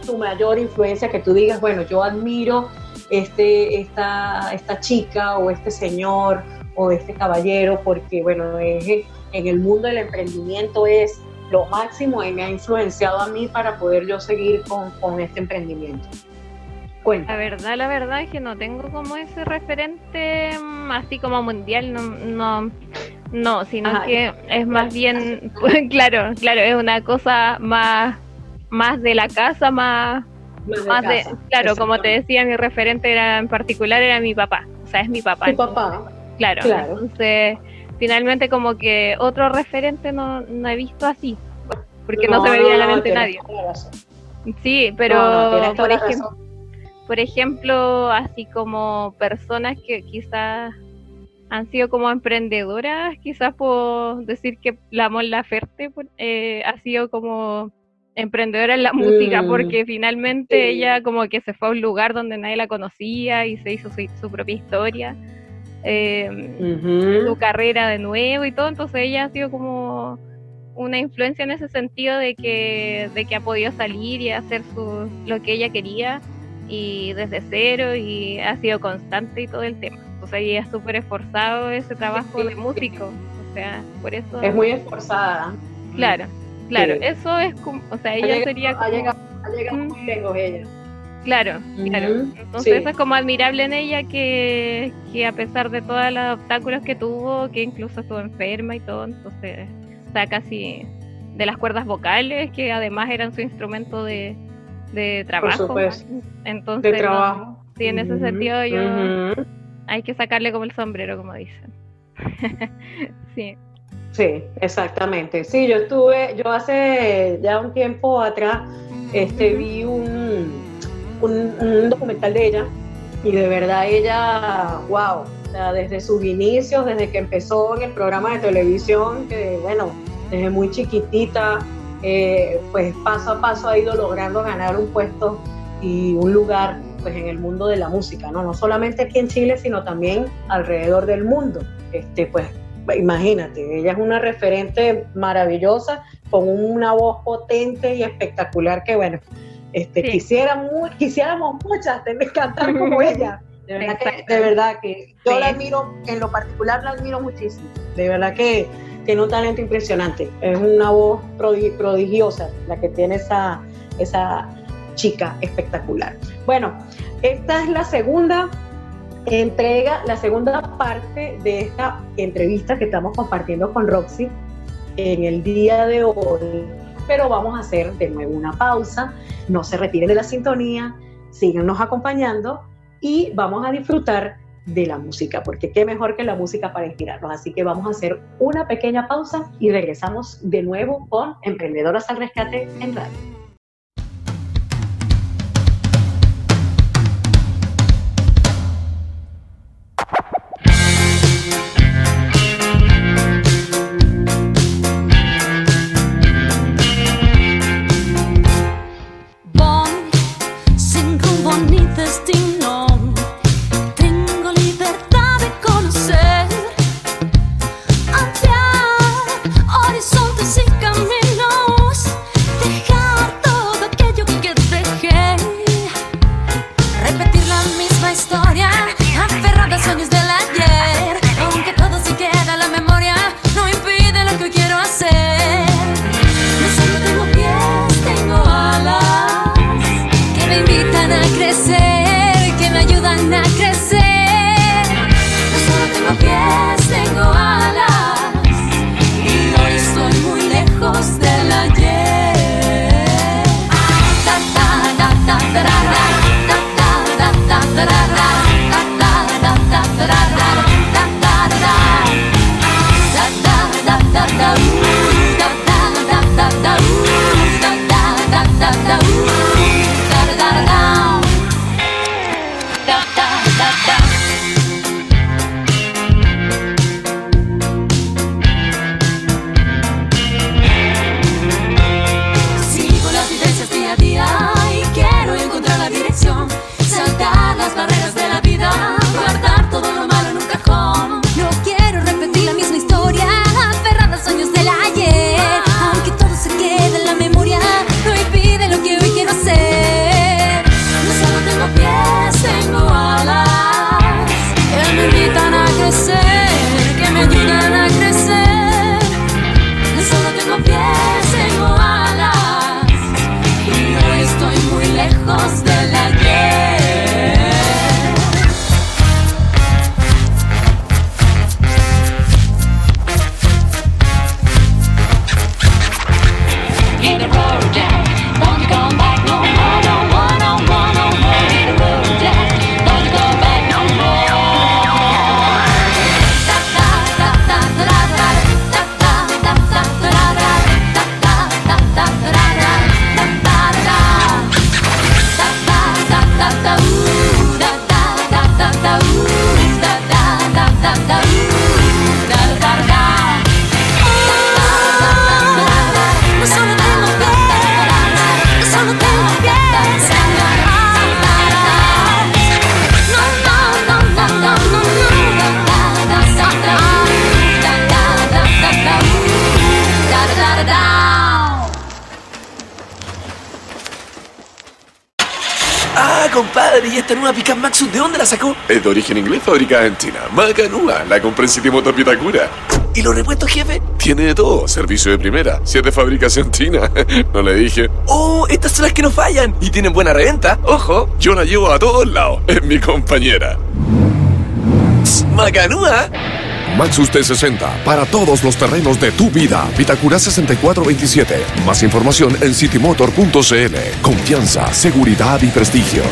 [SPEAKER 3] tu mayor influencia, que tú digas, bueno, yo admiro este, esta, esta chica o este señor o este caballero, porque bueno, en el mundo del emprendimiento es lo máximo y me ha influenciado a mí para poder yo seguir con, con este emprendimiento.
[SPEAKER 4] La verdad, la verdad es que no tengo como ese referente mm, así como mundial, no, no, no sino que es más bien, claro, claro, es una cosa más, más de la casa, más, más, de, claro, como te decía, mi referente era en particular era mi papá, o sea, es mi papá.
[SPEAKER 3] Tu papá.
[SPEAKER 4] Claro, entonces finalmente como que otro referente no, no he visto así, porque no, se me viene a la mente nadie. Sí, pero por ejemplo por ejemplo, así como personas que quizás han sido como emprendedoras, quizás puedo decir que la Mon Laferte eh, ha sido como emprendedora en la música, mm. porque finalmente ella como que se fue a un lugar donde nadie la conocía y se hizo su, propia historia, em, su carrera de nuevo y todo, entonces ella ha sido como una influencia en ese sentido de que, de que ha podido salir y hacer su, lo que ella quería y desde cero y ha sido constante y todo el tema. O sea, ella es súper esforzado ese trabajo de músico. O sea, por eso...
[SPEAKER 3] Es muy esforzada.
[SPEAKER 4] Claro, claro. Eso es como... O sea, ella sería
[SPEAKER 3] como... Ha llegado, muy lejos ella.
[SPEAKER 4] Claro, claro. Entonces eso es como admirable en ella que, que a pesar de todos los obstáculos que tuvo, que incluso estuvo enferma y todo, entonces está casi de las cuerdas vocales, que además eran su instrumento de, de trabajo. Entonces,
[SPEAKER 3] de trabajo.
[SPEAKER 4] sí, en ese sentido yo hay que sacarle como el sombrero, como dicen. sí.
[SPEAKER 3] Sí, exactamente. Sí, yo estuve, yo hace ya un tiempo atrás, este, vi un, un, documental de ella y de verdad ella, wow, desde sus inicios, desde que empezó en el programa de televisión, que bueno, desde muy chiquitita, eh, pues paso a paso ha ido logrando ganar un puesto y un lugar pues en el mundo de la música, ¿no? No solamente aquí en Chile, sino también alrededor del mundo. Este, pues imagínate, ella es una referente maravillosa con una voz potente y espectacular que bueno, este, quisiéramos, quisiéramos muchas tener cantar como ella. De verdad, que, de verdad que yo la admiro, en lo particular la admiro muchísimo. De verdad que tiene un talento impresionante. Es una voz prodigiosa la que tiene esa, esa chica espectacular. Bueno, esta es la segunda entrega, la segunda parte de esta entrevista que estamos compartiendo con Roxy en el día de hoy. Pero vamos a hacer de nuevo una pausa. No se retiren de la sintonía, síganos acompañando y vamos a disfrutar de la música, porque qué mejor que la música para inspirarnos. Así que vamos a hacer una pequeña pausa y regresamos de nuevo con Emprendedoras al Rescate en Radio.
[SPEAKER 6] ¿De dónde la sacó? Es de origen inglés, fabricada en China. Macanúa, la compré en City Motor Pitacura.
[SPEAKER 7] ¿Y los repuestos, jefe?
[SPEAKER 6] Tiene de todo, servicio de primera, si es de fabricación china. no le dije.
[SPEAKER 7] Oh, estas son las que no fallan y tienen buena reventa. Ojo.
[SPEAKER 6] Yo la llevo a todos lados, es mi compañera.
[SPEAKER 7] Macanúa.
[SPEAKER 8] Maxus T60 para todos los terrenos de tu vida. Vitacura 6427. Más información en citymotor.cl. Confianza, seguridad y prestigio.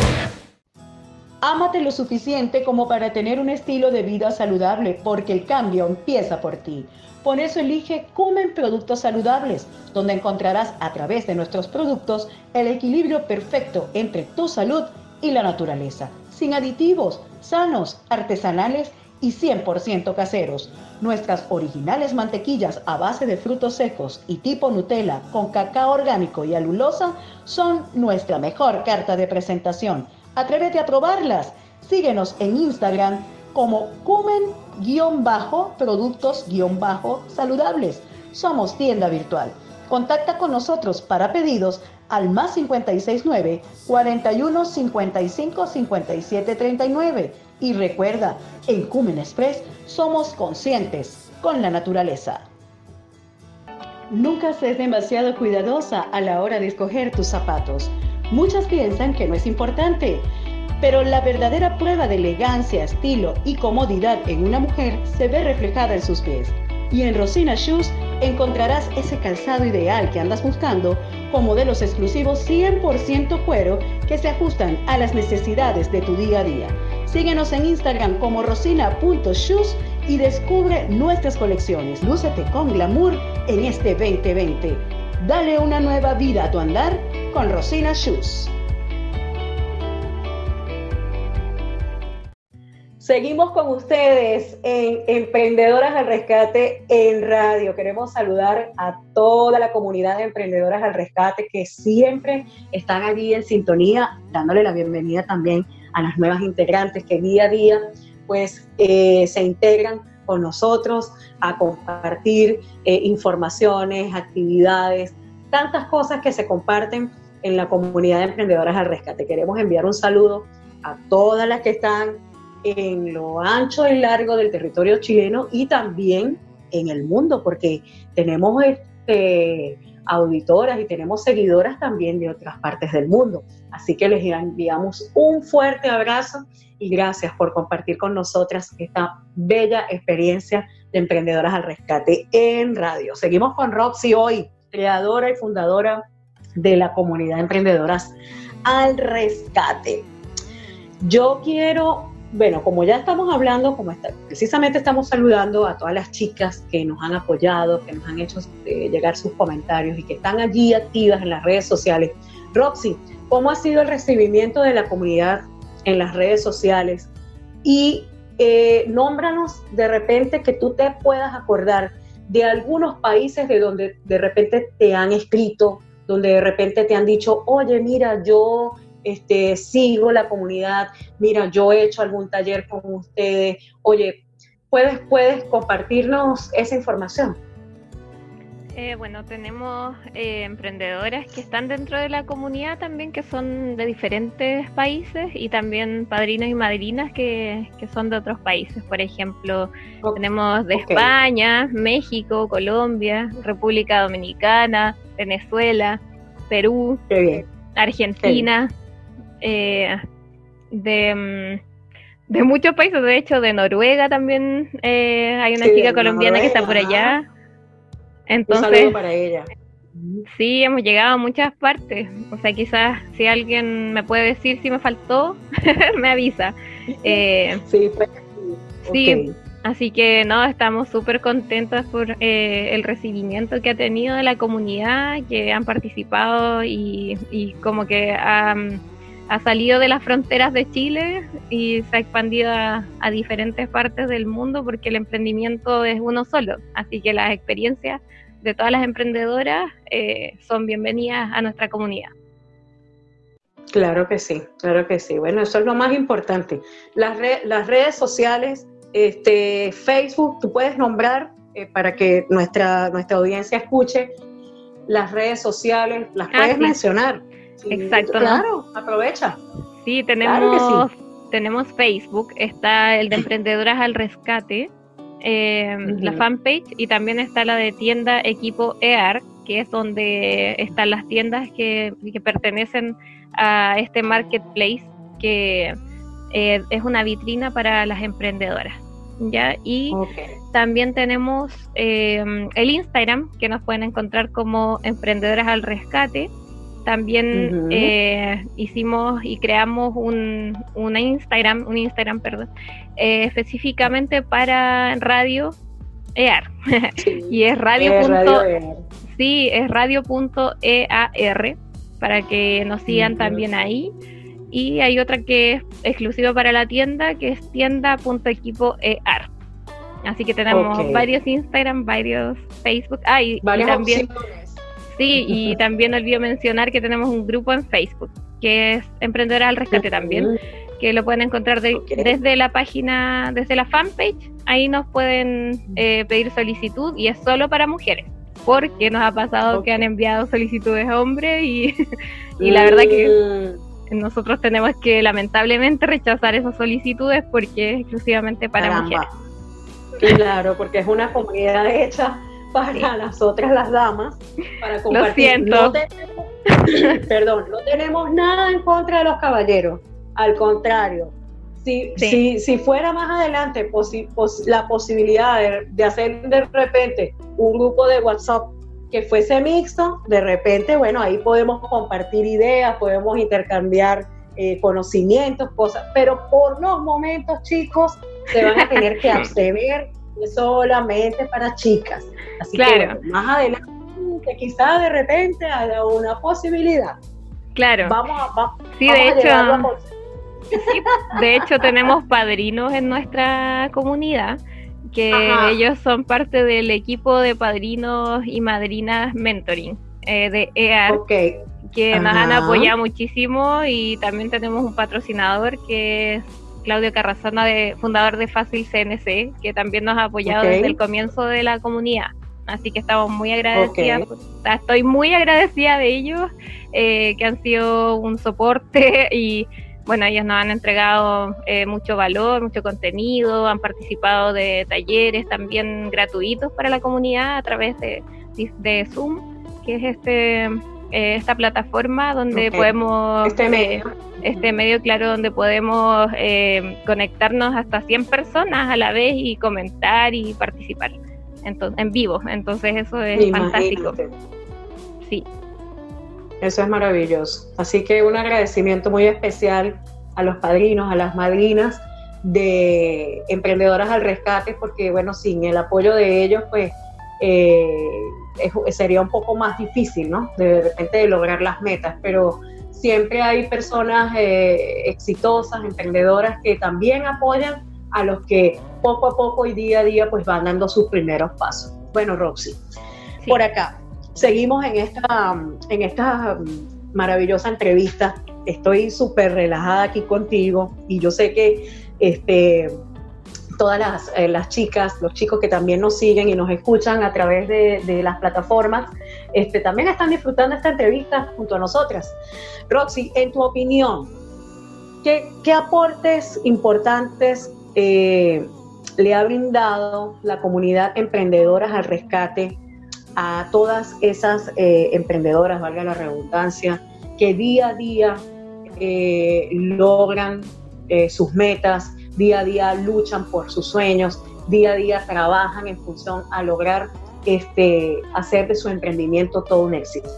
[SPEAKER 1] Ámate lo suficiente como para tener un estilo de vida saludable, porque el cambio empieza por ti. Por eso elige Comen Productos Saludables, donde encontrarás a través de nuestros productos el equilibrio perfecto entre tu salud y la naturaleza, sin aditivos, sanos, artesanales y 100% caseros. Nuestras originales mantequillas a base de frutos secos y tipo Nutella con cacao orgánico y alulosa son nuestra mejor carta de presentación. Atrévete a probarlas. Síguenos en Instagram como cumen-productos-saludables. Somos tienda virtual. Contacta con nosotros para pedidos al más 569 41 55 57 39 y recuerda, en Cumen Express somos conscientes con la naturaleza. Nunca seas demasiado cuidadosa a la hora de escoger tus zapatos. Muchas piensan que no es importante, pero la verdadera prueba de elegancia, estilo y comodidad en una mujer se ve reflejada en sus pies. Y en Rosina Shoes encontrarás ese calzado ideal que andas buscando con modelos exclusivos 100% cuero que se ajustan a las necesidades de tu día a día. Síguenos en Instagram como rosina.shoes y descubre nuestras colecciones. Lúcete con glamour en este 2020. Dale una nueva vida a tu andar con Rosina Shoes.
[SPEAKER 3] Seguimos con ustedes en Emprendedoras al Rescate en Radio. Queremos saludar a toda la comunidad de Emprendedoras al Rescate que siempre están allí en sintonía, dándole la bienvenida también a las nuevas integrantes que día a día pues eh, se integran con nosotros a compartir eh, informaciones, actividades, tantas cosas que se comparten en la comunidad de emprendedoras al rescate. Queremos enviar un saludo a todas las que están en lo ancho y largo del territorio chileno y también en el mundo, porque tenemos este, auditoras y tenemos seguidoras también de otras partes del mundo. Así que les enviamos un fuerte abrazo y gracias por compartir con nosotras esta bella experiencia de Emprendedoras al Rescate en radio. Seguimos con Roxy hoy, creadora y fundadora de la comunidad de Emprendedoras al Rescate. Yo quiero bueno, como ya estamos hablando, como está, precisamente estamos saludando a todas las chicas que nos han apoyado, que nos han hecho eh, llegar sus comentarios y que están allí activas en las redes sociales. Roxy, ¿cómo ha sido el recibimiento de la comunidad en las redes sociales? Y eh, nómbranos de repente que tú te puedas acordar de algunos países de donde de repente te han escrito, donde de repente te han dicho, oye, mira, yo este, sigo la comunidad, mira, yo he hecho algún taller con ustedes, oye, ¿puedes, puedes compartirnos esa información?
[SPEAKER 4] Eh, bueno, tenemos eh, emprendedoras que están dentro de la comunidad también, que son de diferentes países, y también padrinos y madrinas que, son de otros países. Por ejemplo, tenemos de España, México, Colombia, República Dominicana, Venezuela, Perú, Argentina eh, de, mm, de, muchos países, de hecho de Noruega también eh, hay una chica colombiana que está por allá. Entonces,
[SPEAKER 3] para ella.
[SPEAKER 4] Sí, hemos llegado a muchas partes. O sea, quizás si alguien me puede decir si me faltó, me avisa. Eh,
[SPEAKER 3] sí,
[SPEAKER 4] sí así que no, estamos súper contentos por eh, el recibimiento que ha tenido de la comunidad, que han participado y, y como que han ha salido de las fronteras de Chile y se ha expandido a, diferentes partes del mundo porque el emprendimiento es uno solo. Así que las experiencias de todas las emprendedoras eh, son bienvenidas a nuestra comunidad.
[SPEAKER 3] Claro que sí, claro que sí. Bueno, eso es lo más importante. Las, las redes sociales, este, Facebook, tú puedes nombrar eh, para que nuestra, nuestra audiencia escuche las redes sociales, las puedes mencionar.
[SPEAKER 4] Exacto.
[SPEAKER 3] Claro, aprovecha.
[SPEAKER 4] Sí, tenemos, tenemos Facebook, está el de Emprendedoras al Rescate, em, la fanpage, y también está la de tienda Equipo EAR, que es donde están las tiendas que, pertenecen a este marketplace, que eh, es una vitrina para las emprendedoras. ¿ya? Y también tenemos em, el Instagram, que nos pueden encontrar como Emprendedoras al Rescate. También eh, hicimos y creamos un, una Instagram, un Instagram, perdón, eh, específicamente para radio EAR. y es radio. sí, es radio.ear para que nos sigan también ahí. y hay otra que es exclusiva para la tienda, que es tienda.equipoear. Así que tenemos varios Instagram, varios Facebook. Ah, y, también. Sí, y también olvido mencionar que tenemos un grupo en Facebook, que es Emprendedora al Rescate también, que lo pueden encontrar desde la página, desde la fanpage. Ahí nos pueden eh, pedir solicitud y es solo para mujeres porque nos ha pasado que han enviado solicitudes a hombres y, y la verdad que mm. nosotros tenemos que lamentablemente rechazar esas solicitudes porque es exclusivamente para mujeres.
[SPEAKER 3] Claro, porque es una comunidad hecha para las otras, las damas, para
[SPEAKER 4] compartir. Lo siento.
[SPEAKER 3] perdón, no tenemos nada en contra de los caballeros, al contrario. Si, si, si fuera más adelante la posibilidad de, hacer de repente un grupo de WhatsApp que fuese mixto, de repente, bueno, ahí podemos compartir ideas, podemos intercambiar eh, conocimientos, cosas, pero por los momentos, chicos, se van a tener que abstener solamente para chicas. Así que más adelante, que quizás de repente haya una posibilidad.
[SPEAKER 4] Claro.
[SPEAKER 3] Vamos a,
[SPEAKER 4] sí, de hecho, de hecho tenemos padrinos en nuestra comunidad que ellos son parte del equipo de padrinos y madrinas mentoring eh, de EAR, que nos han apoyado muchísimo y también tenemos un patrocinador que es Claudio Carrazana, de, fundador de Fácil CNC, que también nos ha apoyado desde el comienzo de la comunidad. Así que estamos muy agradecidas. estoy muy agradecida de ellos, eh, que han sido un soporte y bueno, ellos nos han entregado eh, mucho valor, mucho contenido, han participado de talleres también gratuitos para la comunidad a través de, de Zoom, que es este eh, esta plataforma donde podemos,
[SPEAKER 3] este eh, medio,
[SPEAKER 4] este medio claro, donde podemos eh, conectarnos hasta 100 personas a la vez y comentar y participar entonces, en vivo. Entonces eso es fantástico. Sí.
[SPEAKER 3] Eso es maravilloso. Así que un agradecimiento muy especial a los padrinos, a las madrinas de Emprendedoras al Rescate, porque bueno, sin el apoyo de ellos, pues sería un poco más difícil, ¿no? De repente de lograr las metas, pero siempre hay personas eh, exitosas, emprendedoras que también apoyan a los que poco a poco y día a día pues van dando sus primeros pasos. Bueno, Roxy, por acá, seguimos en esta, en esta maravillosa entrevista. Estoy súper relajada aquí contigo y yo sé que este, todas las, eh, las, chicas, los chicos que también nos siguen y nos escuchan a través de, las plataformas, este, también están disfrutando esta entrevista junto a nosotras. Roxy, en tu opinión, ¿qué, aportes importantes eh, le ha brindado la comunidad emprendedoras al rescate a todas esas eh, emprendedoras, valga la redundancia, que día a día logran sus metas, día a día luchan por sus sueños, día a día trabajan en función a lograr este, hacer de su emprendimiento todo un éxito.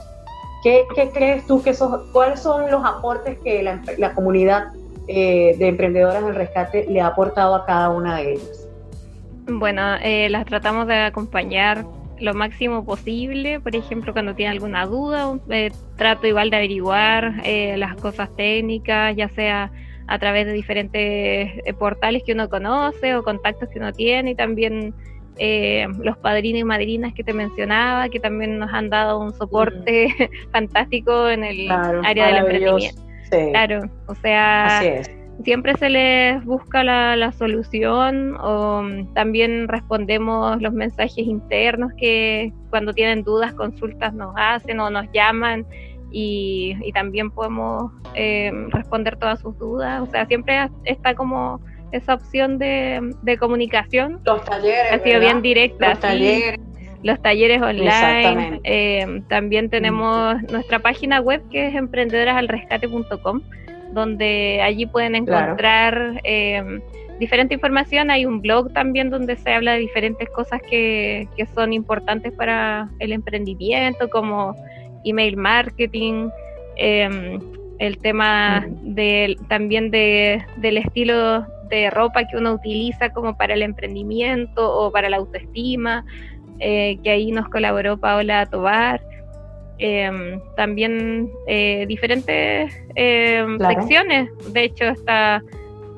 [SPEAKER 3] ¿Qué, crees tú que esos, cuáles son los aportes que la, comunidad eh, de emprendedoras del rescate le ha aportado a cada una de ellas?
[SPEAKER 4] Bueno, eh, las tratamos de acompañar lo máximo posible, por ejemplo, cuando tiene alguna duda, eh, trato igual de averiguar las cosas técnicas, ya sea a través de diferentes eh, portales que uno conoce o contactos que uno tiene y también eh, los padrinos y madrinas que te mencionaba, que también nos han dado un soporte fantástico en el área del emprendimiento. Claro, o sea, siempre se les busca la, la, solución o mm, también respondemos los mensajes internos que cuando tienen dudas, consultas nos hacen o nos llaman y, también podemos eh, responder todas sus dudas. O sea, siempre está como esa opción de, comunicación.
[SPEAKER 3] Los talleres.
[SPEAKER 4] Ha sido bien directa. Los talleres. Los talleres online. Eh, también tenemos nuestra página web que es emprendedorasalrescate.com, donde allí pueden encontrar eh, diferente información. Hay un blog también donde se habla de diferentes cosas que, que son importantes para el emprendimiento, como email marketing, em, el tema de, también de, del estilo de ropa que uno utiliza como para el emprendimiento o para la autoestima, eh, que ahí nos colaboró Paola Tobar. em, también eh, diferentes em, secciones. De hecho, está,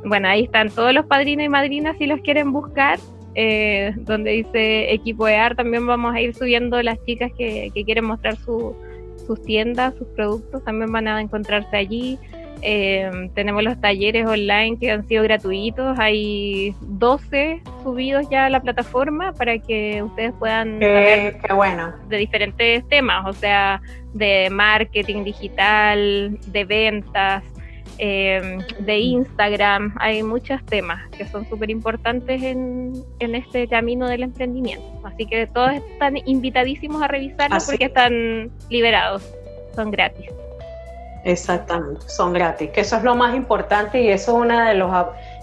[SPEAKER 4] bueno, ahí están todos los padrinos y madrinas si los quieren buscar. Eh, donde dice equipo de art, también vamos a ir subiendo las chicas que, que quieren mostrar sus tiendas, sus productos, también van a encontrarse allí. Eh, tenemos los talleres online que han sido gratuitos. Hay 12 subidos ya a la plataforma para que ustedes puedan
[SPEAKER 3] qué, bueno.
[SPEAKER 4] de diferentes temas, o sea, de marketing digital, de ventas, eh, de Instagram. Hay muchos temas que son súper importantes en, en, este camino del emprendimiento. Así que todos están invitadísimos a revisarlos porque están liberados, son gratis.
[SPEAKER 3] Exactamente, son gratis, que eso es lo más importante y eso es, una de los,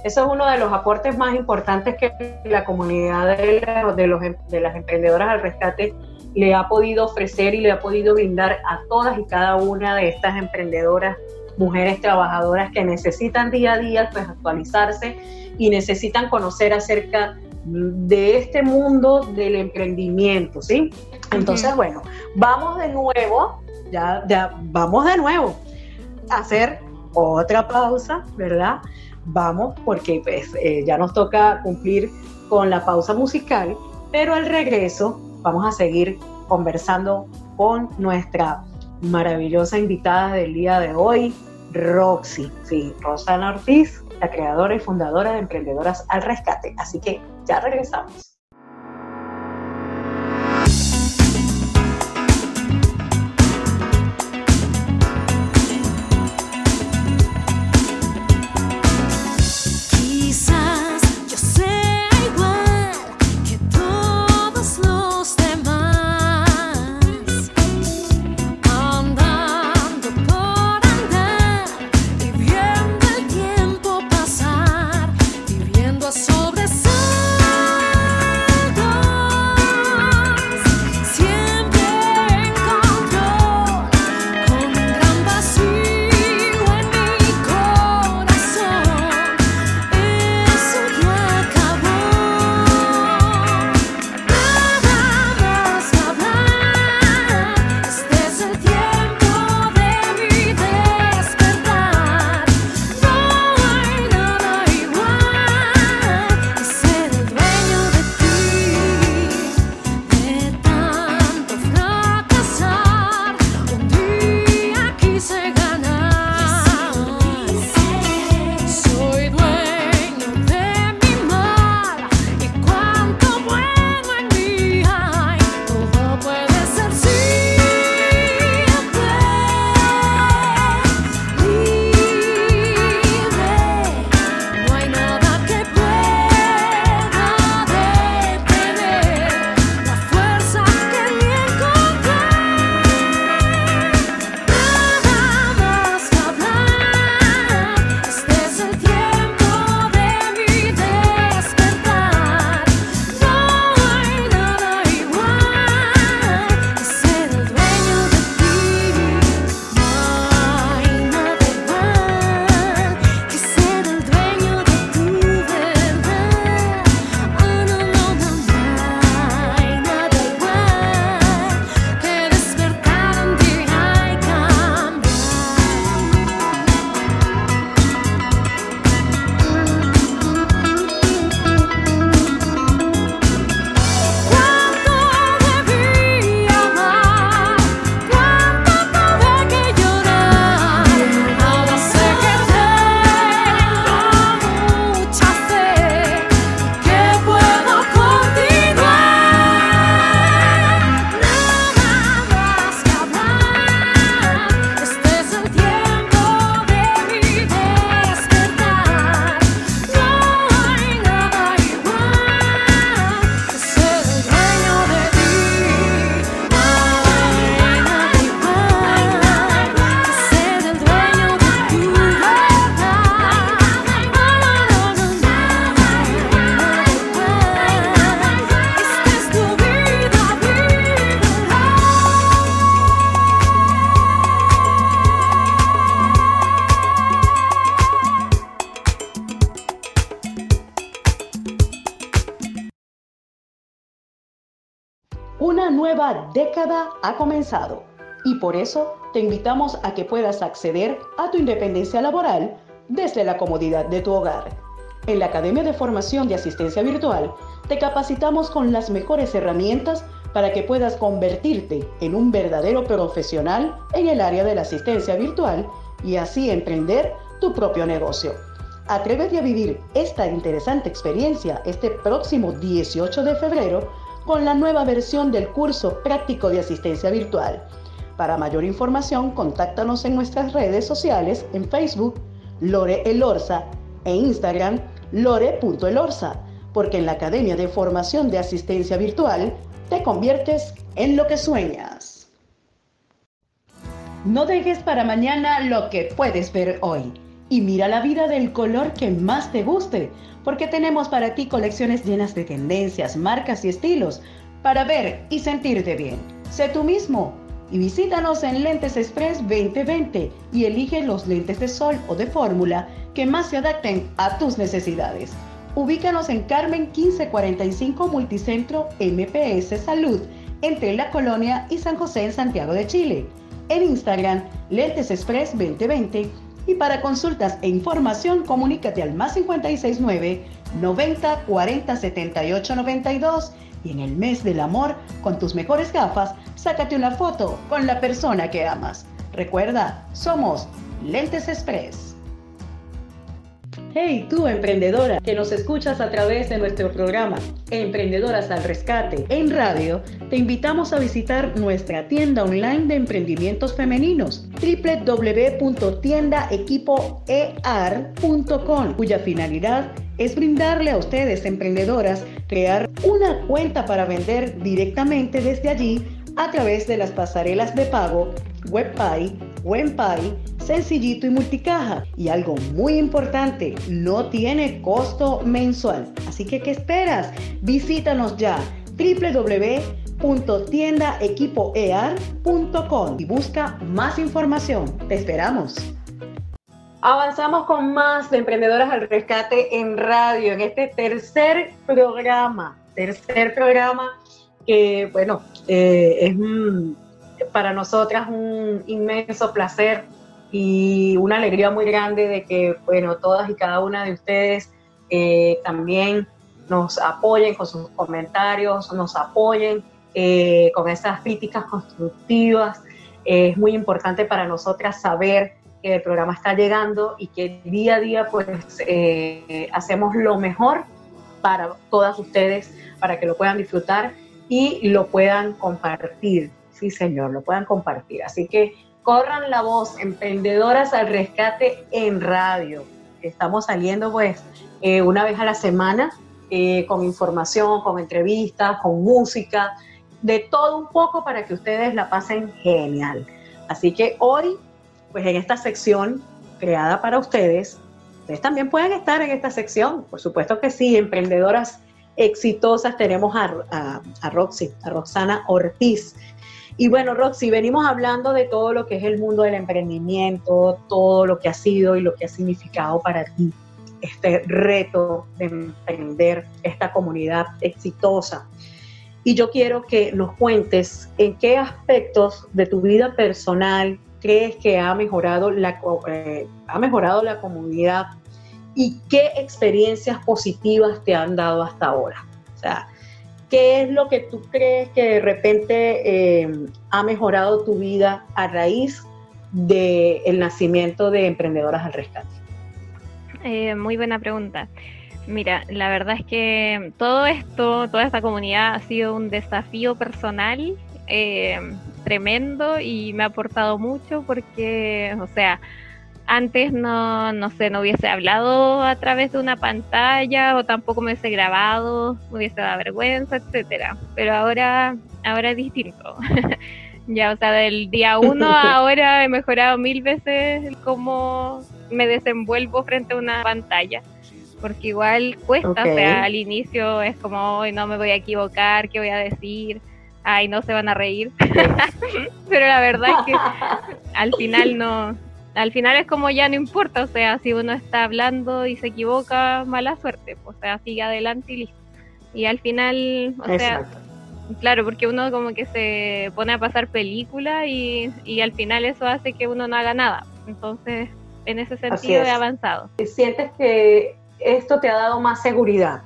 [SPEAKER 3] eso es uno de los aportes más importantes que la comunidad de, de, los, em, de las emprendedoras al rescate le ha podido ofrecer y le ha podido brindar a todas y cada una de estas emprendedoras, mujeres trabajadoras que necesitan día a día pues, actualizarse y necesitan conocer acerca de este mundo del emprendimiento, ¿sí? Entonces, bueno, vamos de nuevo, ya, ya vamos de nuevo hacer otra pausa, ¿verdad? Vamos, porque pues, eh, ya nos toca cumplir con la pausa musical, pero al regreso vamos a seguir conversando con nuestra maravillosa invitada del día de hoy, Roxy, sí, Rosana Ortiz, la creadora y fundadora de Emprendedoras al Rescate. Así que ya regresamos.
[SPEAKER 1] Y por eso te invitamos a que puedas acceder a tu independencia laboral desde la comodidad de tu hogar. En la Academia de Formación de Asistencia Virtual te capacitamos con las mejores herramientas para que puedas convertirte en un verdadero profesional en el área de la asistencia virtual y así emprender tu propio negocio. Atrévete a vivir esta interesante experiencia este próximo 18 de febrero con la nueva versión del curso práctico de asistencia virtual. Para mayor información, contáctanos en nuestras redes sociales en Facebook, Lore Elorza, e Instagram, lore.elorza, porque en la Academia de Formación de Asistencia Virtual te conviertes en lo que sueñas. No dejes para mañana lo que puedes ver hoy y mira la vida del color que más te guste, porque tenemos para ti colecciones llenas de tendencias, marcas y estilos para ver y sentirte bien. Sé tú mismo y visítanos en Lentes Express 2020 y elige los lentes de sol o de fórmula que más se adapten a tus necesidades. Ubícanos en Carmen 1545 Multicentro MPS Salud, entre La Colonia y San José en Santiago de Chile. En Instagram, Lentes Express 2020 y para consultas e información, comunícate al más 569 90 40 78 92 y en el mes del amor, con tus mejores gafas, sácate una foto con la persona que amas. Recuerda, somos Lentes Express. Hey, tú emprendedora que nos escuchas a través de nuestro programa Emprendedoras al Rescate en radio, te invitamos a visitar nuestra tienda online de emprendimientos femeninos www.tiendaequipoear.com, cuya finalidad es brindarle a ustedes emprendedoras crear una cuenta para vender directamente desde allí a través de las pasarelas de pago WebPay, WenPay, Sencillito y Multicaja. Y algo muy importante, no tiene costo mensual. Así que, ¿qué esperas? Visítanos ya www.tiendaequipoear.com y busca más información. Te esperamos.
[SPEAKER 3] Avanzamos con más de Emprendedoras al Rescate en radio, en este tercer programa, tercer programa que, bueno, eh, es para nosotras un inmenso placer y una alegría muy grande de que, bueno, todas y cada una de ustedes eh, también nos apoyen con sus comentarios, nos apoyen eh, con esas críticas constructivas. es muy importante para nosotras saber que el programa está llegando y que día a día pues eh, hacemos lo mejor para todas ustedes, para que lo puedan disfrutar y lo puedan compartir. Sí, señor, lo puedan compartir. Así que corran la voz, emprendedoras al rescate en radio. Estamos saliendo pues eh, una vez a la semana eh, con información, con entrevistas, con música, de todo un poco para que ustedes la pasen genial. Así que hoy, pues en esta sección creada para ustedes, ustedes también pueden estar en esta sección, por supuesto que sí, emprendedoras exitosas tenemos a, a Roxy, a Roxana Ortiz. Y bueno, Roxy, venimos hablando de todo lo que es el mundo del emprendimiento, todo lo que ha sido y lo que ha significado para ti este reto de emprender esta comunidad exitosa. Y yo quiero que nos cuentes en qué aspectos de tu vida personal crees que ha mejorado la, eh, ha mejorado la comunidad y qué experiencias positivas te han dado hasta ahora. O sea, ¿qué es lo que tú crees que de repente eh, ha mejorado tu vida a raíz del nacimiento de Emprendedoras al Rescate?
[SPEAKER 4] Eh, muy buena pregunta. Mira, la verdad es que todo esto, toda esta comunidad ha sido un desafío personal eh, tremendo y me ha aportado mucho porque, o sea, antes no, no sé, no hubiese hablado a través de una pantalla o tampoco me hubiese grabado, me hubiese dado vergüenza, etcétera. Pero ahora, ahora es distinto. ya, o sea, del día uno a ahora he mejorado mil veces cómo me desenvuelvo frente a una pantalla. Porque igual cuesta, o sea, al inicio es como, hoy no me voy a equivocar, ¿qué voy a decir? Ay, no se van a reír. Pero la verdad es que al final no, al final es como ya no importa, o sea, si uno está hablando y se equivoca, mala suerte, o sea, sigue adelante y listo. Y al final, o sea, claro, porque uno como que se pone a pasar película y, y al final eso hace que uno no haga nada. Entonces, en ese sentido he avanzado.
[SPEAKER 3] ¿Sientes que esto te ha dado más seguridad?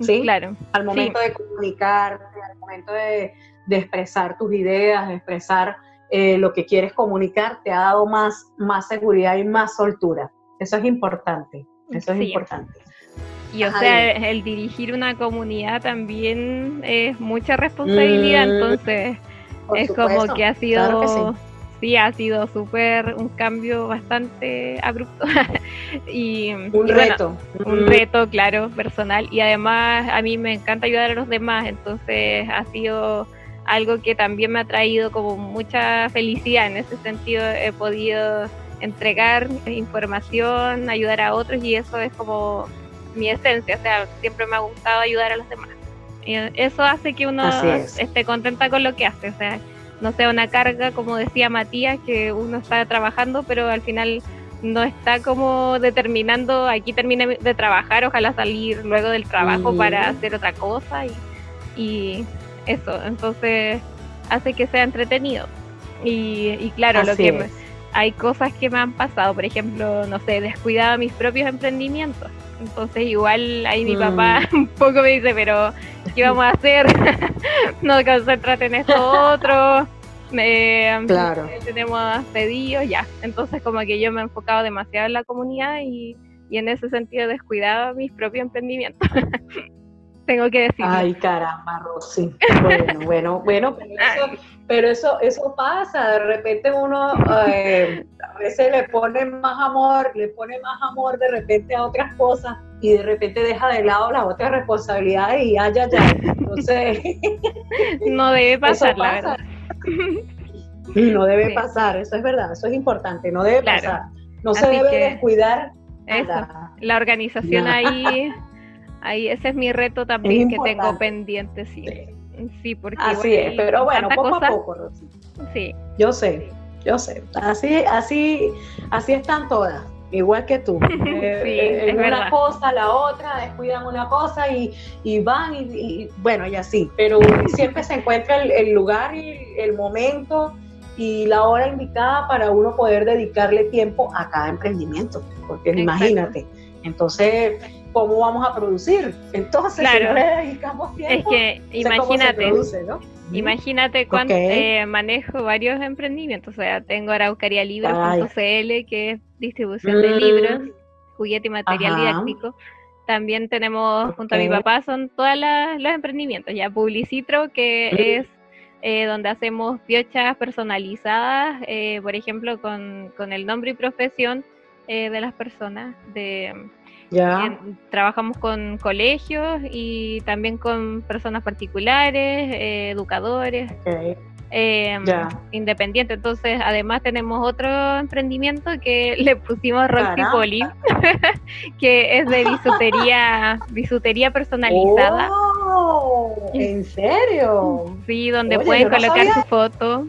[SPEAKER 3] ¿Sí?
[SPEAKER 4] Claro.
[SPEAKER 3] Al momento de comunicarte, al momento de, de, expresar tus ideas, de expresar eh, lo que quieres comunicar, te ha dado más, más seguridad y más soltura. Eso es importante. Eso es importante.
[SPEAKER 4] Y o sea, el dirigir una comunidad también es mucha responsabilidad, mm, entonces es como que ha sido, sí. ha sido súper un cambio bastante abrupto. y,
[SPEAKER 3] un reto.
[SPEAKER 4] un mm. reto, claro, personal. Y además a mí me encanta ayudar a los demás, entonces ha sido algo que también me ha traído como mucha felicidad. En ese sentido he podido entregar información, ayudar a otros y eso es como mi esencia, o sea, siempre me ha gustado ayudar a los demás. Y eso hace que uno esté contenta con lo que hace, o sea, no sea una carga, como decía Matías, que uno está trabajando, pero al final no está como determinando, aquí termine de trabajar, ojalá salir luego del trabajo para hacer otra cosa y, y, eso, entonces hace que sea entretenido. Y, y claro, lo que hay cosas que me han pasado, por ejemplo, no sé, descuidado mis propios emprendimientos entonces igual ahí mi papá mm. un poco me dice, pero ¿qué vamos a hacer? no concéntrate en esto otro.
[SPEAKER 3] claro.
[SPEAKER 4] Tenemos pedidos, ya. Entonces como que yo me he enfocado demasiado en la comunidad y, y en ese sentido he descuidado mis propios emprendimientos. Tengo que decir.
[SPEAKER 3] Ay, caramba, Rosy. Bueno, bueno, bueno, pero eso, eso, pasa. De repente uno eh, a veces le pone más amor, le pone más amor de repente a otras cosas y de repente deja de lado las otras responsabilidades y ay, ay, ay. Entonces.
[SPEAKER 4] no debe pasar, la verdad.
[SPEAKER 3] No debe pasar, eso es verdad, eso es importante, no debe pasar. No se debe descuidar.
[SPEAKER 4] la organización ahí Ahí ese es mi reto también que tengo pendiente, sí. Sí, porque
[SPEAKER 3] así es, pero bueno, poco a poco, Rosy.
[SPEAKER 4] Sí.
[SPEAKER 3] Yo sé, yo sé. Así, así, así están todas, igual que tú. Eh, eh, una cosa, la otra, descuidan una cosa y, y van y, bueno, y así. Pero siempre se encuentra el, lugar y el momento y la hora indicada para uno poder dedicarle tiempo a cada emprendimiento, porque imagínate. Entonces, cómo vamos a producir. Entonces,
[SPEAKER 4] claro. tiempo, es que imagínate, imagínate cuánto eh, manejo varios emprendimientos. O sea, tengo araucarialibre.cl, que es distribución de mm. libros, juguete y material didáctico. También tenemos, junto a mi papá, son todos los emprendimientos. Ya Publicitro, que mm. es eh, donde hacemos piochas personalizadas, eh, por ejemplo, con, con, el nombre y profesión de las personas, de trabajamos con colegios y también con personas particulares, eh, educadores. Eh, independientes. Entonces, además tenemos otro emprendimiento que le pusimos Roxy Poli, que es de bisutería, bisutería personalizada.
[SPEAKER 3] Oh, ¿En serio?
[SPEAKER 4] Sí, donde pueden colocar su foto.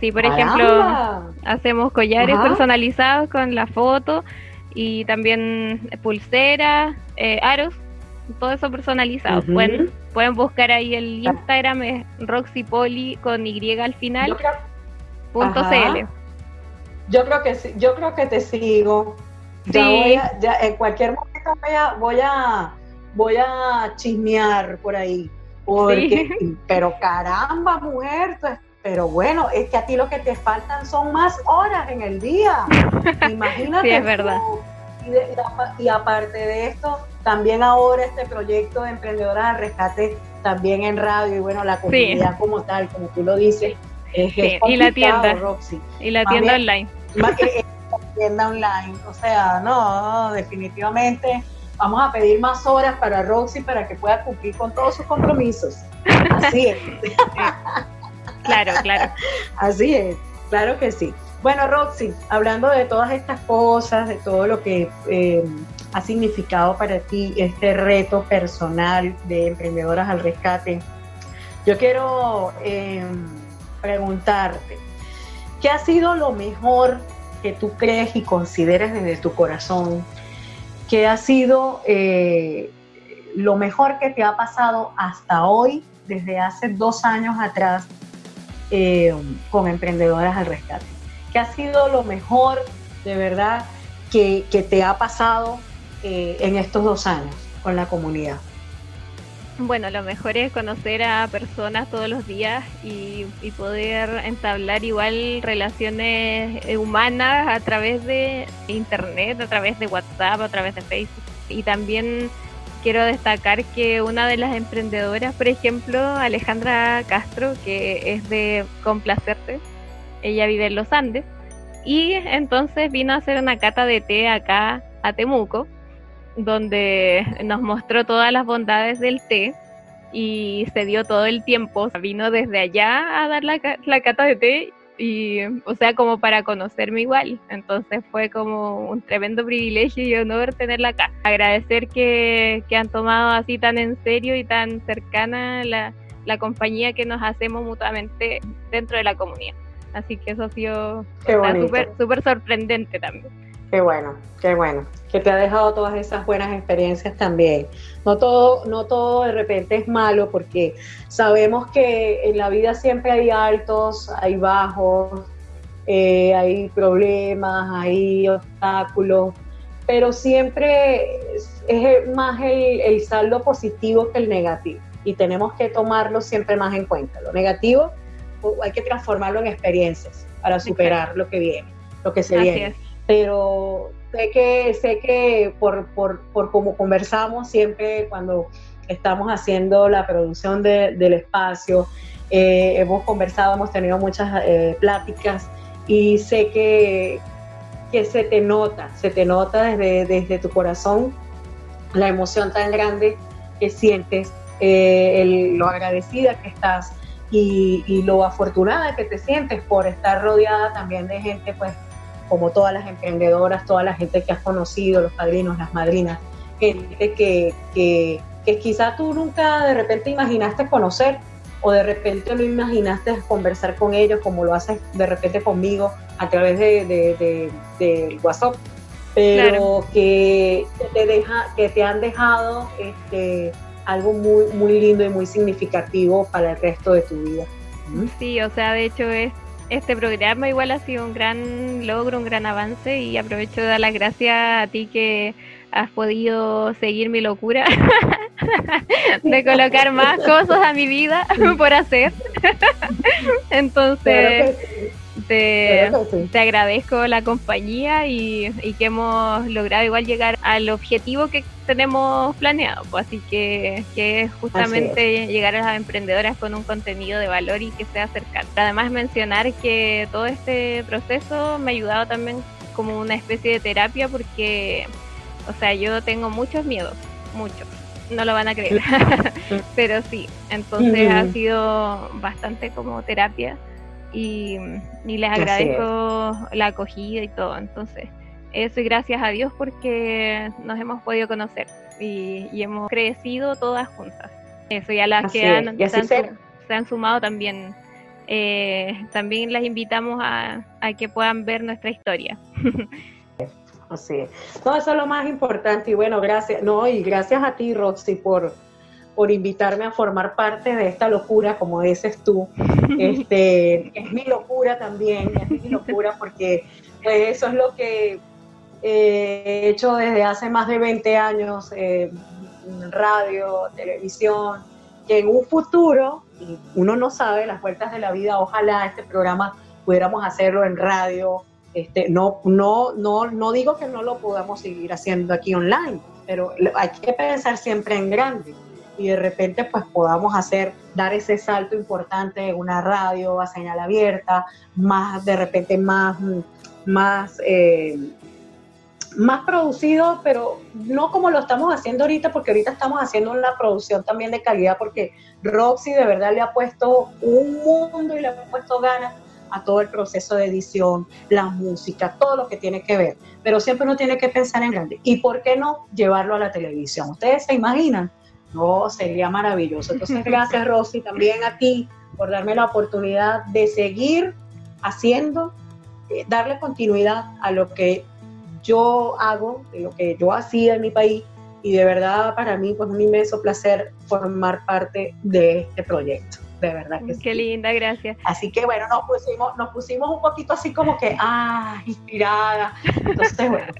[SPEAKER 4] Sí, por ejemplo, hacemos collares personalizados con la foto y también pulseras, eh, aros, todo eso personalizado. pueden, pueden buscar ahí el Instagram, es roxypoli con Y al final, punto CL.
[SPEAKER 3] Yo creo que sí, yo creo que te sigo. Sí. Ya, en cualquier momento voy a, voy a, voy a chismear por ahí. Porque, pero caramba, mujer, tú pero bueno, es que a ti lo que te faltan son más horas en el día. Imagínate.
[SPEAKER 4] sí, es verdad.
[SPEAKER 3] Y, aparte de esto, también ahora este proyecto de Emprendedoras al Rescate, también en radio y bueno, la comunidad como tal, como tú lo dices, es, sí,
[SPEAKER 4] y la tienda, Y la tienda online.
[SPEAKER 3] Más que la tienda online. O sea, no, definitivamente vamos a pedir más horas para Roxy para que pueda cumplir con todos sus compromisos. Así es.
[SPEAKER 4] Claro, claro.
[SPEAKER 3] Así es, claro que sí. Bueno, Roxy, hablando de todas estas cosas, de todo lo que eh, ha significado para ti este reto personal de emprendedoras al rescate, yo quiero em, preguntarte, ¿qué ha sido lo mejor que tú crees y consideres desde tu corazón? ¿Qué ha sido eh, lo mejor que te ha pasado hasta hoy desde hace dos años atrás eh, con Emprendedoras al Rescate? ¿Qué ha sido lo mejor de verdad que, te ha pasado eh, en estos dos años con la comunidad?
[SPEAKER 4] Bueno, lo mejor es conocer a personas todos los días y, poder entablar igual relaciones eh, humanas a través de internet, a través de WhatsApp, a través de Facebook. Y también quiero destacar que una de las emprendedoras, por ejemplo, Alejandra Castro, que es de Complacerte, ella vive en los Andes, y entonces vino a hacer una cata de té acá a Temuco donde nos mostró todas las bondades del té y se dio todo el tiempo. Vino desde allá a dar la, la cata de té y, o sea, como para conocerme igual. Entonces fue como un tremendo privilegio y honor tenerla acá. Agradecer que, que han tomado así tan en serio y tan cercana la, la compañía que nos hacemos mutuamente dentro de la comunidad. Así que eso ha sido súper sorprendente también.
[SPEAKER 3] Qué bueno, qué bueno, que te ha dejado todas esas buenas experiencias también. No todo, no todo de repente es malo porque sabemos que en la vida siempre hay altos, hay bajos, eh, hay problemas, hay obstáculos, pero siempre es, más el, el, saldo positivo que el negativo y tenemos que tomarlo siempre más en cuenta. Lo negativo hay que transformarlo en experiencias para superar lo que viene, lo que se viene pero sé que, sé que por, por, por como conversamos siempre cuando estamos haciendo la producción del espacio, eh, hemos conversado, hemos tenido muchas eh, pláticas y sé que, que se te nota, se te nota desde, desde tu corazón la emoción tan grande que sientes, eh, lo agradecida que estás y, lo afortunada que te sientes por estar rodeada también de gente pues como todas las emprendedoras, toda la gente que has conocido, los padrinos, las madrinas, gente que, que, que quizá tú nunca de repente imaginaste conocer o de repente no imaginaste conversar con ellos como lo haces de repente conmigo a través de, de, WhatsApp, pero que, te deja, que te han dejado este, algo muy, muy lindo y muy significativo para el resto de tu vida.
[SPEAKER 4] Sí, o sea, de hecho es este programa igual ha sido un gran logro, un gran avance y aprovecho de dar las gracias a ti que has podido seguir mi locura de colocar más cosas a mi vida por hacer. Entonces, te, te, agradezco la compañía y, que hemos logrado igual llegar al objetivo que tenemos planeado. Pues, así que, que es justamente llegar a las emprendedoras con un contenido de valor y que sea cercano. Además mencionar que todo este proceso me ha ayudado también como una especie de terapia porque, o sea, yo tengo muchos miedos, muchos. No lo van a creer, pero sí, entonces ha sido bastante como terapia y, les agradezco la acogida y todo. Entonces, eso y gracias a Dios porque nos hemos podido conocer y, hemos crecido todas juntas. Eso, y a las que han, se, han, sumado también, eh, también las invitamos a, a que puedan ver nuestra historia.
[SPEAKER 3] Así es. No, eso es lo más importante y bueno, gracias, no, y gracias a ti, Roxy, por, por invitarme a formar parte de esta locura, como dices tú. Este, es mi locura también, es mi locura porque pues, eso es lo que eh, he hecho desde hace más de 20 años, eh, radio, televisión, que en un futuro, y uno no sabe las vueltas de la vida, ojalá este programa pudiéramos hacerlo en radio. Este, no, no, no, no digo que no lo podamos seguir haciendo aquí online, pero hay que pensar siempre en grande y de repente pues podamos hacer, dar ese salto importante en una radio a señal abierta, más de repente más, más, eh, más producido, pero no como lo estamos haciendo ahorita, porque ahorita estamos haciendo una producción también de calidad, porque Roxy de verdad le ha puesto un mundo y le ha puesto ganas a todo el proceso de edición, la música, todo lo que tiene que ver. Pero siempre uno tiene que pensar en grande. ¿Y por qué no llevarlo a la televisión? Ustedes se imaginan no, sería maravilloso. Entonces, gracias Rosy, también a ti por darme la oportunidad de seguir haciendo, eh, darle continuidad a lo que yo hago, de lo que yo hacía en mi país
[SPEAKER 9] y de verdad para mí pues un inmenso placer formar parte de este proyecto. De verdad que
[SPEAKER 4] sí. Qué linda, gracias.
[SPEAKER 9] Así que bueno, nos pusimos, nos pusimos un poquito así como que, ah, inspirada. Entonces, bueno,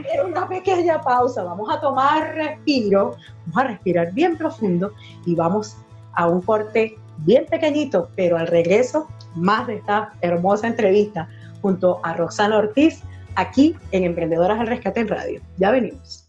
[SPEAKER 9] hacer una pequeña pausa, vamos a tomar respiro, vamos a respirar bien profundo y vamos a un corte bien pequeñito, pero al regreso más de esta hermosa entrevista junto a Roxana Ortiz aquí en Emprendedoras al Rescate en Radio. Ya venimos.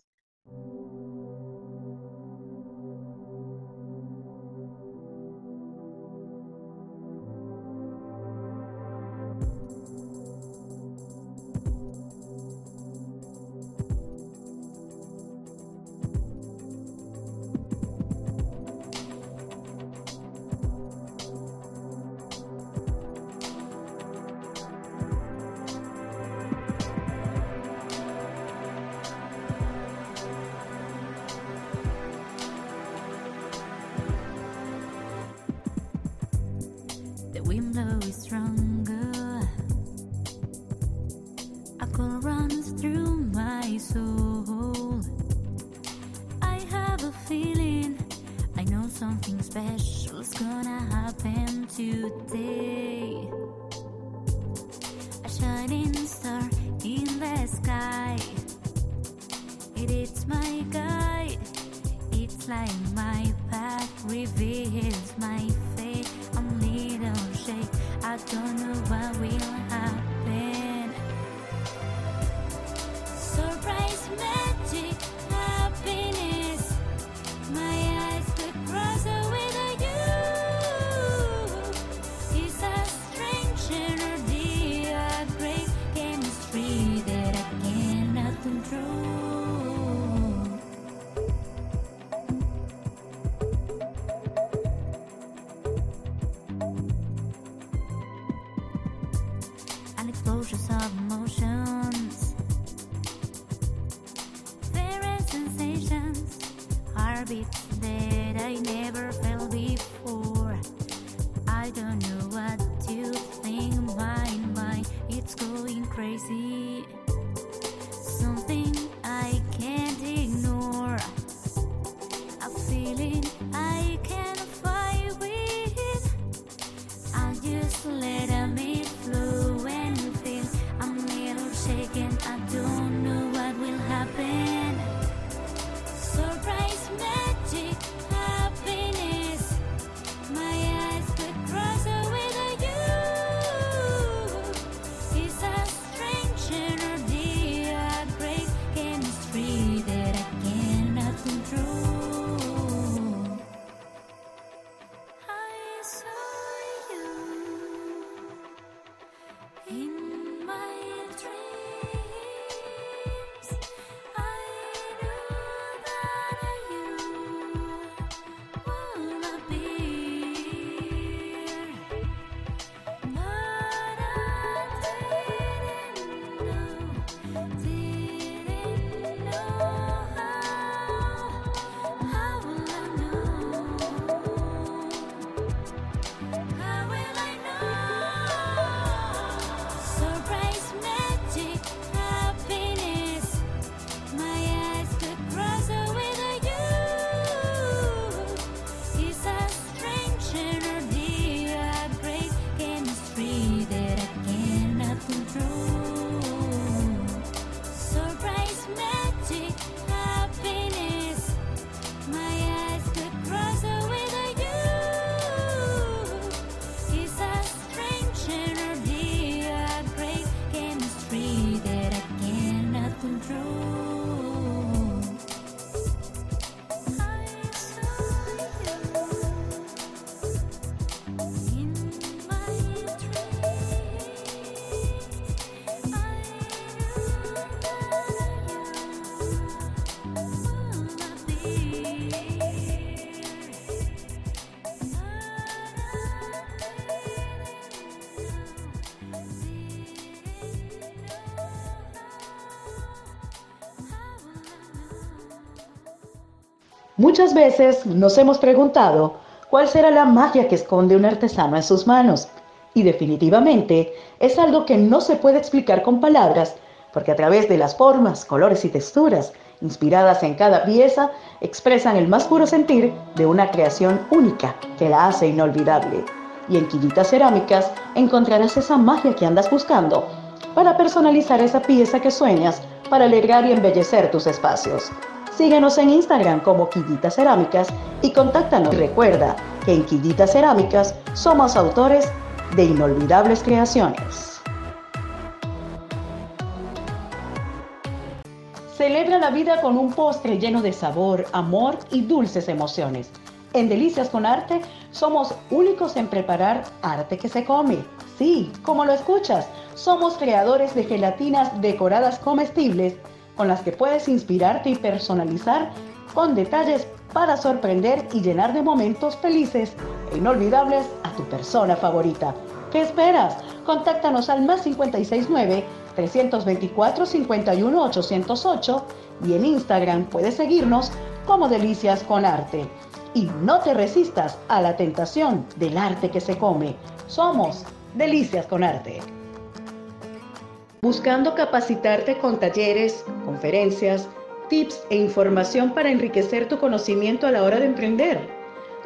[SPEAKER 1] Muchas veces nos hemos preguntado cuál será la magia que esconde un artesano en sus manos. Y definitivamente es algo que no se puede explicar con palabras, porque a través de las formas, colores y texturas inspiradas en cada pieza, expresan el más puro sentir de una creación única que la hace inolvidable. Y en Quillitas Cerámicas encontrarás esa magia que andas buscando para personalizar esa pieza que sueñas para alegrar y embellecer tus espacios. Síguenos en Instagram como Quillitas Cerámicas y contáctanos. Recuerda que en Quillitas Cerámicas somos autores de inolvidables creaciones. Celebra la vida con un postre lleno de sabor, amor y dulces emociones. En Delicias con Arte somos únicos en preparar arte que se come. Sí, como lo escuchas, somos creadores de gelatinas decoradas comestibles con las que puedes inspirarte y personalizar con detalles para sorprender y llenar de momentos felices e inolvidables a tu persona favorita. ¿Qué esperas? Contáctanos al más 569 324 51 808 y en Instagram puedes seguirnos como Delicias con Arte. Y no te resistas a la tentación del arte que se come. Somos Delicias con Arte. Buscando capacitarte con talleres, conferencias, tips e información para enriquecer tu conocimiento a la hora de emprender.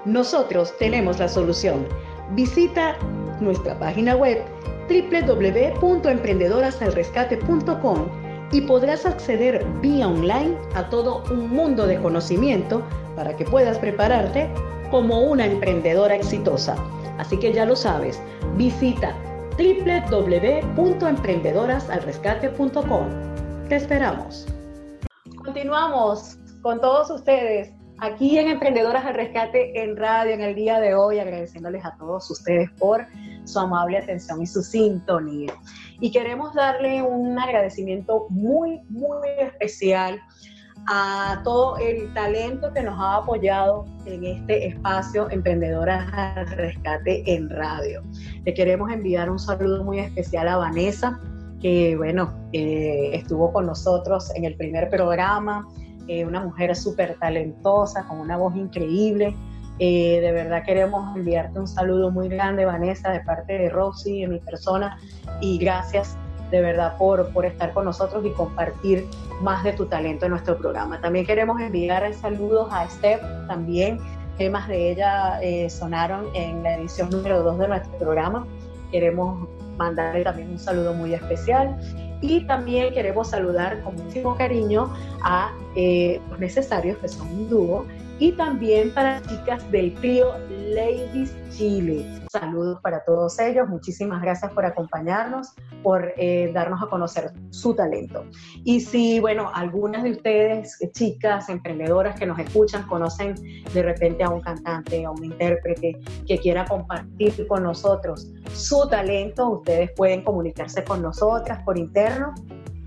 [SPEAKER 1] Nosotros tenemos la solución. Visita nuestra página web www.emprendedorasalrescate.com y podrás acceder vía online a todo un mundo de conocimiento para que puedas prepararte como una emprendedora exitosa. Así que ya lo sabes, visita www.emprendedorasalrescate.com. Te esperamos.
[SPEAKER 3] Continuamos con todos ustedes aquí en Emprendedoras al Rescate en radio en el día de hoy, agradeciéndoles a todos ustedes por su amable atención y su sintonía. Y queremos darle un agradecimiento muy, muy especial a todo el talento que nos ha apoyado en este espacio Emprendedoras al Rescate en Radio. Le queremos enviar un saludo muy especial a Vanessa, que bueno, eh, estuvo con nosotros en el primer programa, eh, una mujer súper talentosa, con una voz increíble. Eh, de verdad queremos enviarte un saludo muy grande, Vanessa, de parte de Rosy, de mi persona, y gracias de verdad por, por estar con nosotros y compartir más de tu talento en nuestro programa. También queremos enviar saludos a Steph, también temas de ella eh, sonaron en la edición número 2 de nuestro programa. Queremos mandarle también un saludo muy especial y también queremos saludar con muchísimo cariño a eh, los necesarios, que son un dúo, y también para chicas del trío Ladies Chile. Saludos para todos ellos, muchísimas gracias por acompañarnos, por eh, darnos a conocer su talento. Y si, bueno, algunas de ustedes, chicas, emprendedoras que nos escuchan, conocen de repente a un cantante, a un intérprete que quiera compartir con nosotros su talento, ustedes pueden comunicarse con nosotras por interno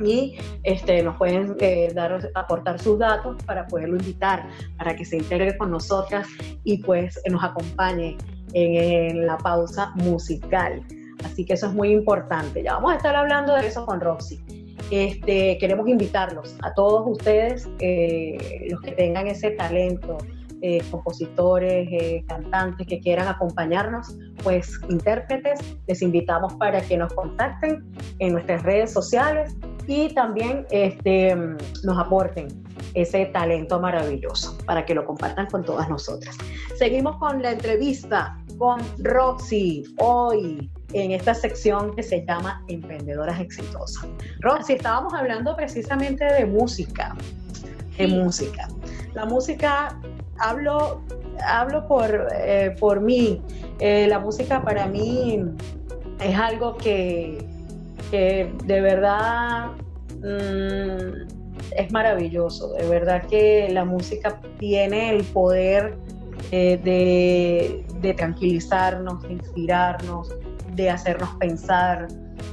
[SPEAKER 3] y este, nos pueden eh, dar, aportar sus datos para poderlo invitar, para que se integre con nosotras y pues nos acompañe en, la pausa musical. Así que eso es muy importante. Ya vamos a estar hablando de eso con Roxy. Este, queremos invitarlos a todos ustedes, eh, los que tengan ese talento, eh, compositores, eh, cantantes que quieran acompañarnos, pues intérpretes, les invitamos para que nos contacten en nuestras redes sociales y también este, nos aporten ese talento maravilloso para que lo compartan con todas nosotras. Seguimos con la entrevista con Roxy hoy en esta sección que se llama Emprendedoras Exitosas. Roxy, estábamos hablando precisamente de música, de música. La música, hablo, hablo por, eh, por mí, eh, la música para mí es algo que, que de verdad mm, es maravilloso, de verdad que la música tiene el poder eh, de, de tranquilizarnos, de inspirarnos, de hacernos pensar,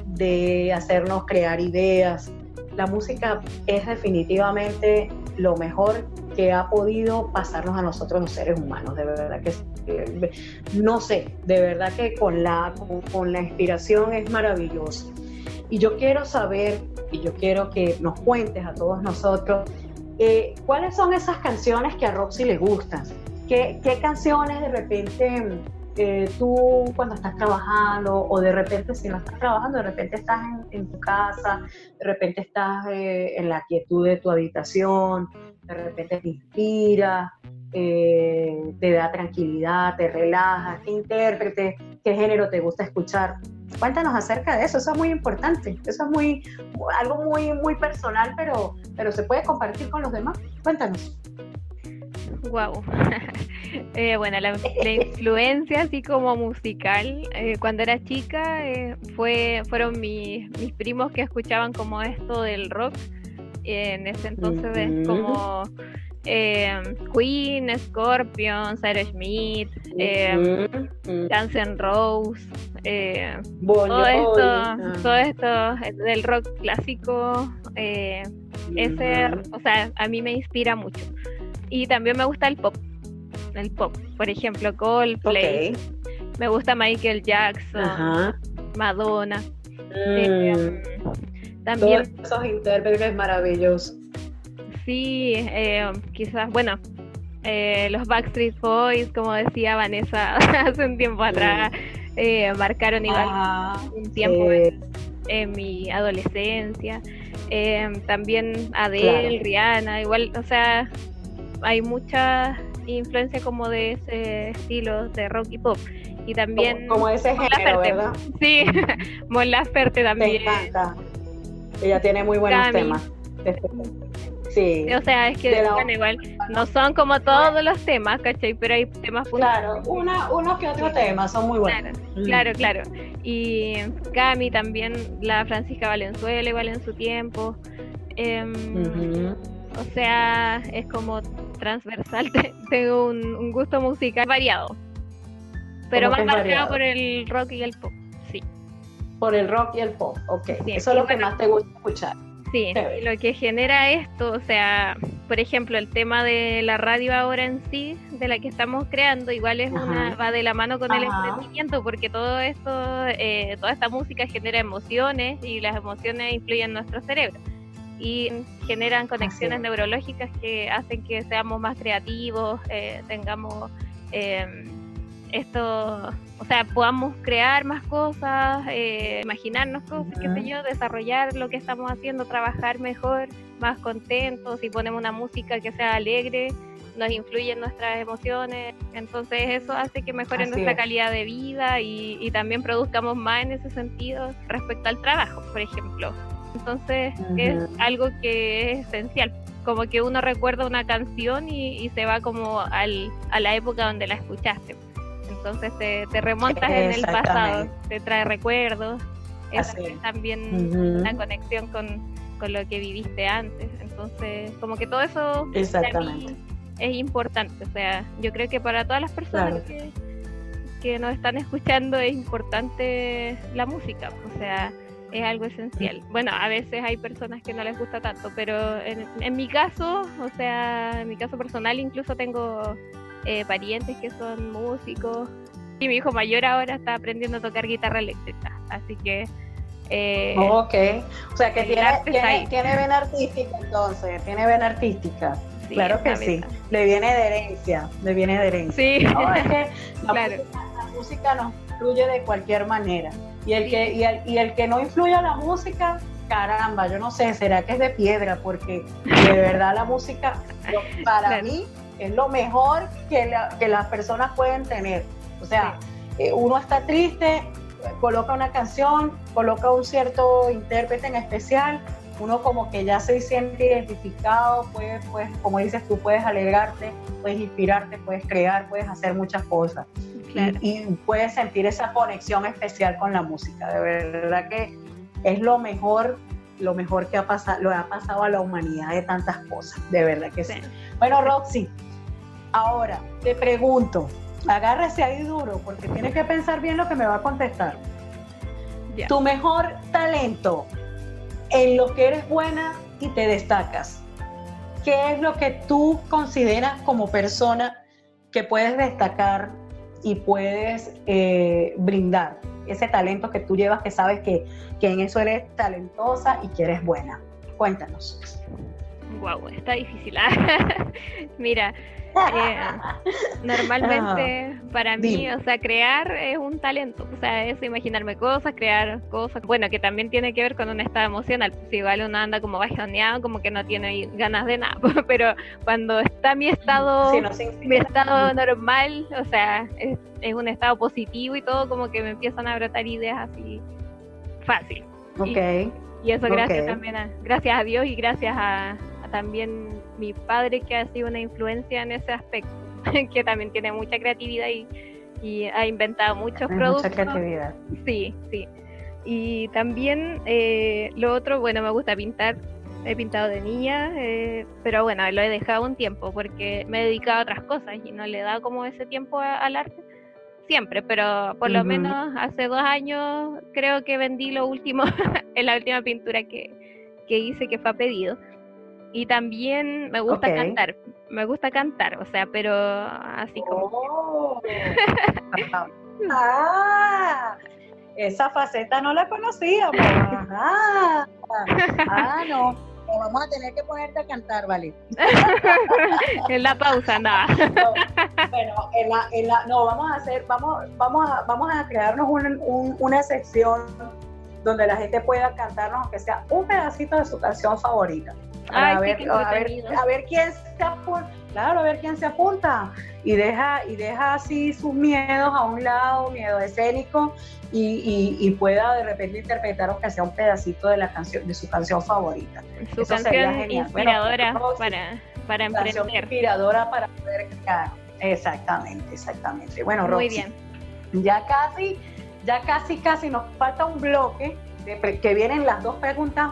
[SPEAKER 3] de hacernos crear ideas. La música es definitivamente lo mejor que ha podido pasarnos a nosotros los seres humanos, de verdad que no sé, de verdad que con la, con la inspiración es maravilloso. Y yo quiero saber, y yo quiero que nos cuentes a todos nosotros, eh, ¿cuáles son esas canciones que a Roxy le gustan? ¿Qué, ¿Qué, canciones de repente eh, tú cuando estás trabajando o de repente si no estás trabajando, de repente estás en, tu casa, de repente estás eh, en la quietud de tu habitación, de repente te inspira, eh, te da tranquilidad, te relaja, qué intérprete, qué género te gusta escuchar. Cuéntanos acerca de eso, eso es muy importante, eso es muy algo muy muy personal, pero pero se puede compartir con los demás. Cuéntanos.
[SPEAKER 4] Wow. Eh, bueno, la, influencia así como musical, eh, cuando era chica, eh, fue, fueron mis, mis primos que escuchaban como esto del rock. En ese entonces es como Queen, Scorpion, Sarah Smith, Guns N' Roses, todo esto, todo esto del rock clásico, ese, o sea, a mí me inspira mucho. Y también me gusta el pop. El pop. Por ejemplo, Coldplay. Me gusta Michael Jackson. Madonna.
[SPEAKER 3] Eh, mm. También. Todos esos intérpretes maravillosos.
[SPEAKER 4] Sí, eh, quizás, bueno, eh, los Backstreet Boys, como decía Vanessa hace un tiempo atrás, marcaron igual ah, un tiempo en, mi adolescencia. también Adele, Rihanna, igual, o sea, hay mucha influencia como de ese estilo de rock y pop. Y también...
[SPEAKER 3] Como, ese género, ¿verdad?
[SPEAKER 4] Sí, Mon Laferte también.
[SPEAKER 3] Me encanta. Ella tiene muy buenos temas.
[SPEAKER 4] Sí. O sea, es que igual no son como todos los temas, ¿cachai? Pero hay temas
[SPEAKER 3] Claro, una, unos que otros temas son muy buenos.
[SPEAKER 4] Claro, claro, Y Cami también, la Francisca Valenzuela igual en su tiempo. Em, o sea, es como transversal, tengo un, gusto musical variado. Pero más marcado por el rock y el pop.
[SPEAKER 3] Por el rock y el pop, ok. Eso es lo que más te gusta escuchar.
[SPEAKER 4] Sí, lo que genera esto, o sea, por ejemplo, el tema de la radio ahora en sí, de la que estamos creando, igual es una va de la mano con el emprendimiento, porque todo esto, eh, toda esta música genera emociones y las emociones influyen en nuestro cerebro. Y generan conexiones neurológicas que hacen que seamos más creativos, eh, tengamos em, esto, o sea, podamos crear más cosas, eh, imaginarnos cosas, qué sé yo, desarrollar lo que estamos haciendo, trabajar mejor, más contentos, si ponemos una música que sea alegre, nos influye en nuestras emociones, entonces eso hace que mejore nuestra calidad de vida y, y también produzcamos más en ese sentido respecto al trabajo, por ejemplo. Entonces es algo que es esencial, como que uno recuerda una canción y, se va como al, a la época donde la escuchaste. Entonces te, remontas en el pasado, te trae recuerdos, es también una conexión con, lo que viviste antes. Entonces, como que todo eso es importante. O sea, yo creo que para todas las personas que, que nos están escuchando es importante la música. O sea, es algo esencial. Bueno, a veces hay personas que no les gusta tanto, pero en, mi caso, o sea, en mi caso personal, incluso tengo eh, parientes que son músicos y mi hijo mayor ahora está aprendiendo a tocar guitarra eléctrica, así que...
[SPEAKER 3] Eh, ok, o sea que tiene, tiene, tiene, vena artística entonces, tiene vena artística. claro que sí, le viene de herencia, le viene de herencia.
[SPEAKER 4] Sí,
[SPEAKER 3] claro. la música nos fluye de cualquier manera. Y el, que, y el, y el que no influye a la música, caramba, yo no sé, será que es de piedra, porque de verdad la música para mí es lo mejor que, que, las personas pueden tener. O sea, eh, uno está triste, coloca una canción, coloca un cierto intérprete en especial, uno como que ya se siente identificado, puedes, pues, como dices tú, puedes alegrarte, puedes inspirarte, puedes crear, puedes hacer muchas cosas y, puedes sentir esa conexión especial con la música. De verdad que es lo mejor, lo mejor que ha pasado, lo ha pasado a la humanidad de tantas cosas, de verdad que sí. Bueno, Roxy, ahora te pregunto, agárrese ahí duro, porque tienes que pensar bien lo que me va a contestar. Tu mejor talento en lo que eres buena y te destacas. ¿Qué es lo que tú consideras como persona que puedes destacar y puedes eh, brindar ese talento que tú llevas, que sabes que, en eso eres talentosa y que eres buena. Cuéntanos.
[SPEAKER 4] Wow, está difícil. ¿ah? Mira, Eh, normalmente para mí, o sea, crear es un talento, o sea, es imaginarme cosas, crear cosas, bueno, que también tiene que ver con un estado emocional, si igual uno anda como bajoneado, como que no tiene ganas de nada, pero cuando está mi estado, mi estado normal, o sea, es, un estado positivo y todo, como que me empiezan a brotar ideas así fácil.
[SPEAKER 1] Ok.
[SPEAKER 4] Y, eso gracias también a, gracias a Dios y gracias a también mi padre que ha sido una influencia en ese aspecto, que también tiene mucha creatividad y, ha inventado muchos productos.
[SPEAKER 1] Mucha creatividad.
[SPEAKER 4] Sí, sí. Y también eh, lo otro, bueno, me gusta pintar. He pintado de niña, eh, pero bueno, lo he dejado un tiempo porque me he dedicado a otras cosas y no le he dado como ese tiempo al arte siempre, pero por lo menos hace dos años creo que vendí lo último, en la última pintura que, que hice que fue a pedido. Y también me gusta cantar, me gusta cantar, o sea, pero así como...
[SPEAKER 3] Oh. ah, esa faceta no la conocíamos. Ah, ah, no. Vamos a tener que ponerte a cantar, ¿vale?
[SPEAKER 4] en la pausa, nada.
[SPEAKER 3] bueno, en la, en la, no, vamos a hacer, vamos, vamos a, vamos a crearnos un, una sección donde la gente pueda cantarnos, aunque sea un pedacito de su canción favorita a, ver, a, ver, quién se apunta, claro, a ver quién se apunta y deja, y deja así sus miedos a un lado, miedo escénico, y, pueda de repente interpretar aunque sea un pedacito de la canción, de su canción favorita.
[SPEAKER 4] Su canción inspiradora para, para emprender.
[SPEAKER 3] inspiradora para poder crear. Exactamente, exactamente. Bueno,
[SPEAKER 4] Muy bien.
[SPEAKER 3] Ya casi, ya casi, casi nos falta un bloque de, que vienen las dos preguntas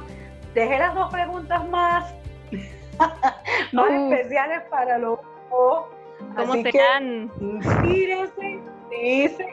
[SPEAKER 3] dejé las dos preguntas más, más uh. especiales para los
[SPEAKER 4] ¿Cómo serán?
[SPEAKER 3] Inspírese, sí, sí,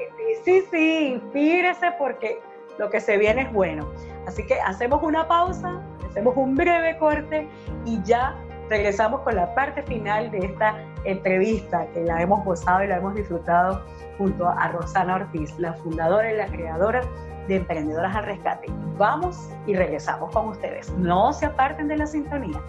[SPEAKER 3] sí, sí, inspírese porque lo que se viene es bueno. Así que hacemos una pausa, hacemos un breve corte y ya regresamos con la parte final de esta entrevista que la hemos gozado y la hemos disfrutado junto a Rosana Ortiz, la fundadora y la creadora de Emprendedoras al Rescate. Vamos y regresamos con ustedes. No se aparten de la sintonía.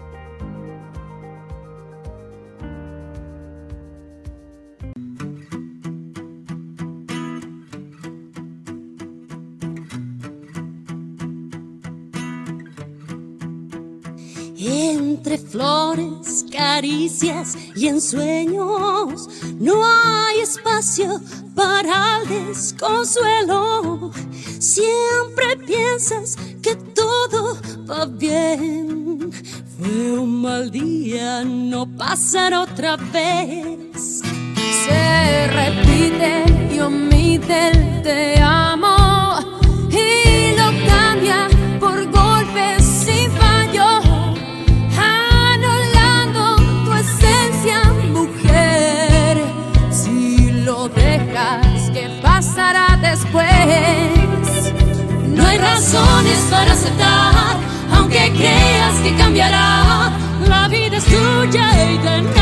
[SPEAKER 5] Entre flores, caricias y ensueños no hay espacio para el desconsuelo. Siempre piensas que todo va bien. Fue un mal día, no pasará otra vez. Se repite y omite el te amo después? hay razones para aceptar, aunque creas que cambiará. La vida es tuya y de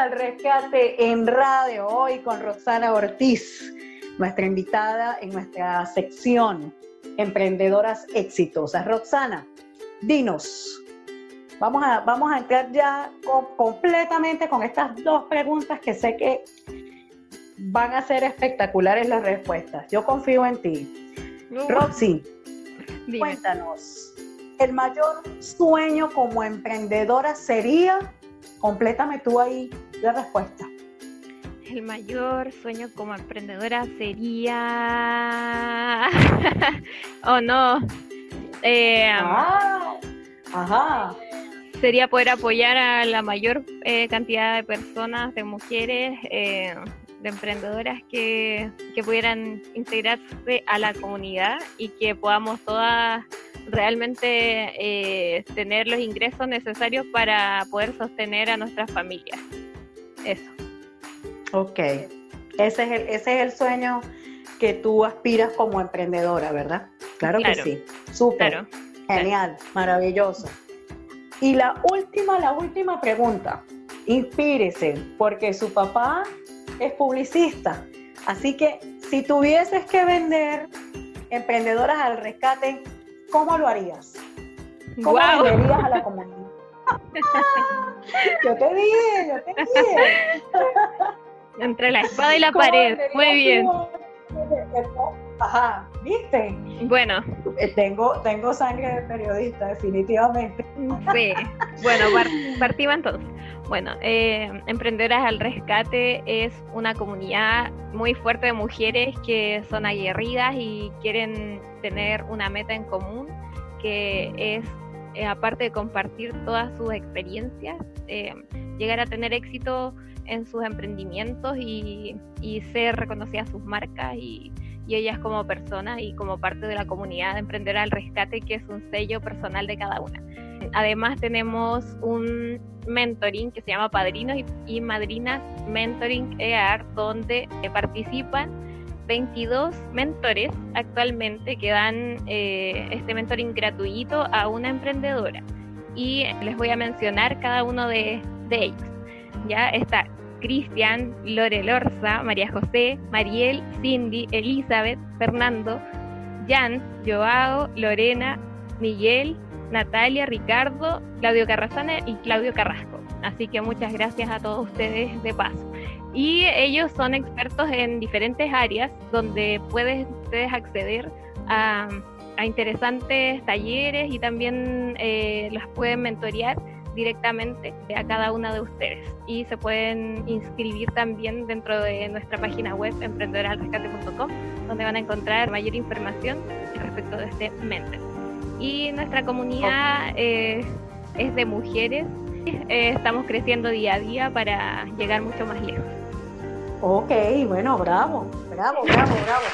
[SPEAKER 3] al Rescate en radio, hoy con Roxana Ortiz, nuestra invitada en nuestra sección Emprendedoras Exitosas. Roxana, dinos, vamos a, vamos a entrar ya completamente con estas dos preguntas que sé que van a ser espectaculares las respuestas. Yo confío en ti. Roxy, cuéntanos, el mayor sueño como emprendedora sería, complétame tú ahí la respuesta.
[SPEAKER 4] El mayor sueño como emprendedora sería, oh no,
[SPEAKER 3] eh, ah, ajá.
[SPEAKER 4] Sería poder apoyar a la mayor eh, cantidad de personas, de mujeres, eh, de emprendedoras que, que pudieran integrarse a la comunidad y que podamos todas realmente eh, tener los ingresos necesarios para poder sostener a nuestras familias. Eso.
[SPEAKER 3] Ok, ese es el, ese es el sueño que tú aspiras como emprendedora, ¿verdad? Claro, que sí. Súper. Genial, maravilloso. Y la última, la última pregunta. Inspírese, porque su papá es publicista. Así que si tuvieses que vender emprendedoras al rescate, ¿cómo lo harías? ¿Cómo venderías a la comunidad? yo te dije, yo te dije.
[SPEAKER 4] Entre la espada y la pared. Muy bien.
[SPEAKER 3] Ajá, ¿viste?
[SPEAKER 4] Bueno.
[SPEAKER 3] Eh, tengo, tengo sangre de periodista, definitivamente.
[SPEAKER 4] Sí. Bueno, partimos entonces. Bueno, eh, Emprendedoras al Rescate es una comunidad muy fuerte de mujeres que son aguerridas y quieren tener una meta en común, que es, eh, aparte de compartir todas sus experiencias, eh, llegar a tener éxito en sus emprendimientos y, ser reconocidas sus marcas y, y ellas como personas y como parte de la comunidad de Emprendedoras al Rescate, que es un sello personal de cada una. Además tenemos un mentoring que se llama Padrinos y, Madrinas Mentoring EAR, donde eh, participan 22 mentores actualmente que dan eh, este mentoring gratuito a una emprendedora. Y les voy a mencionar cada uno de, ellos. Ya está Cristian, Lore Lorza, María José, Mariel, Cindy, Elizabeth, Fernando, Jan, Joao, Lorena, Miguel, Natalia, Ricardo, Claudio Carrasana y Claudio Carrasco. Así que muchas gracias a todos ustedes de paso. Y ellos son expertos en diferentes áreas donde pueden ustedes acceder a, interesantes talleres y también eh, las pueden mentorear directamente a cada una de ustedes y se pueden inscribir también dentro de nuestra página web emprendedoralrescate.com donde van a encontrar mayor información respecto de este mentor y nuestra comunidad eh, es de mujeres. Eh, estamos creciendo día a día para llegar mucho más lejos.
[SPEAKER 3] Ok, bueno, bravo, bravo, bravo, bravo.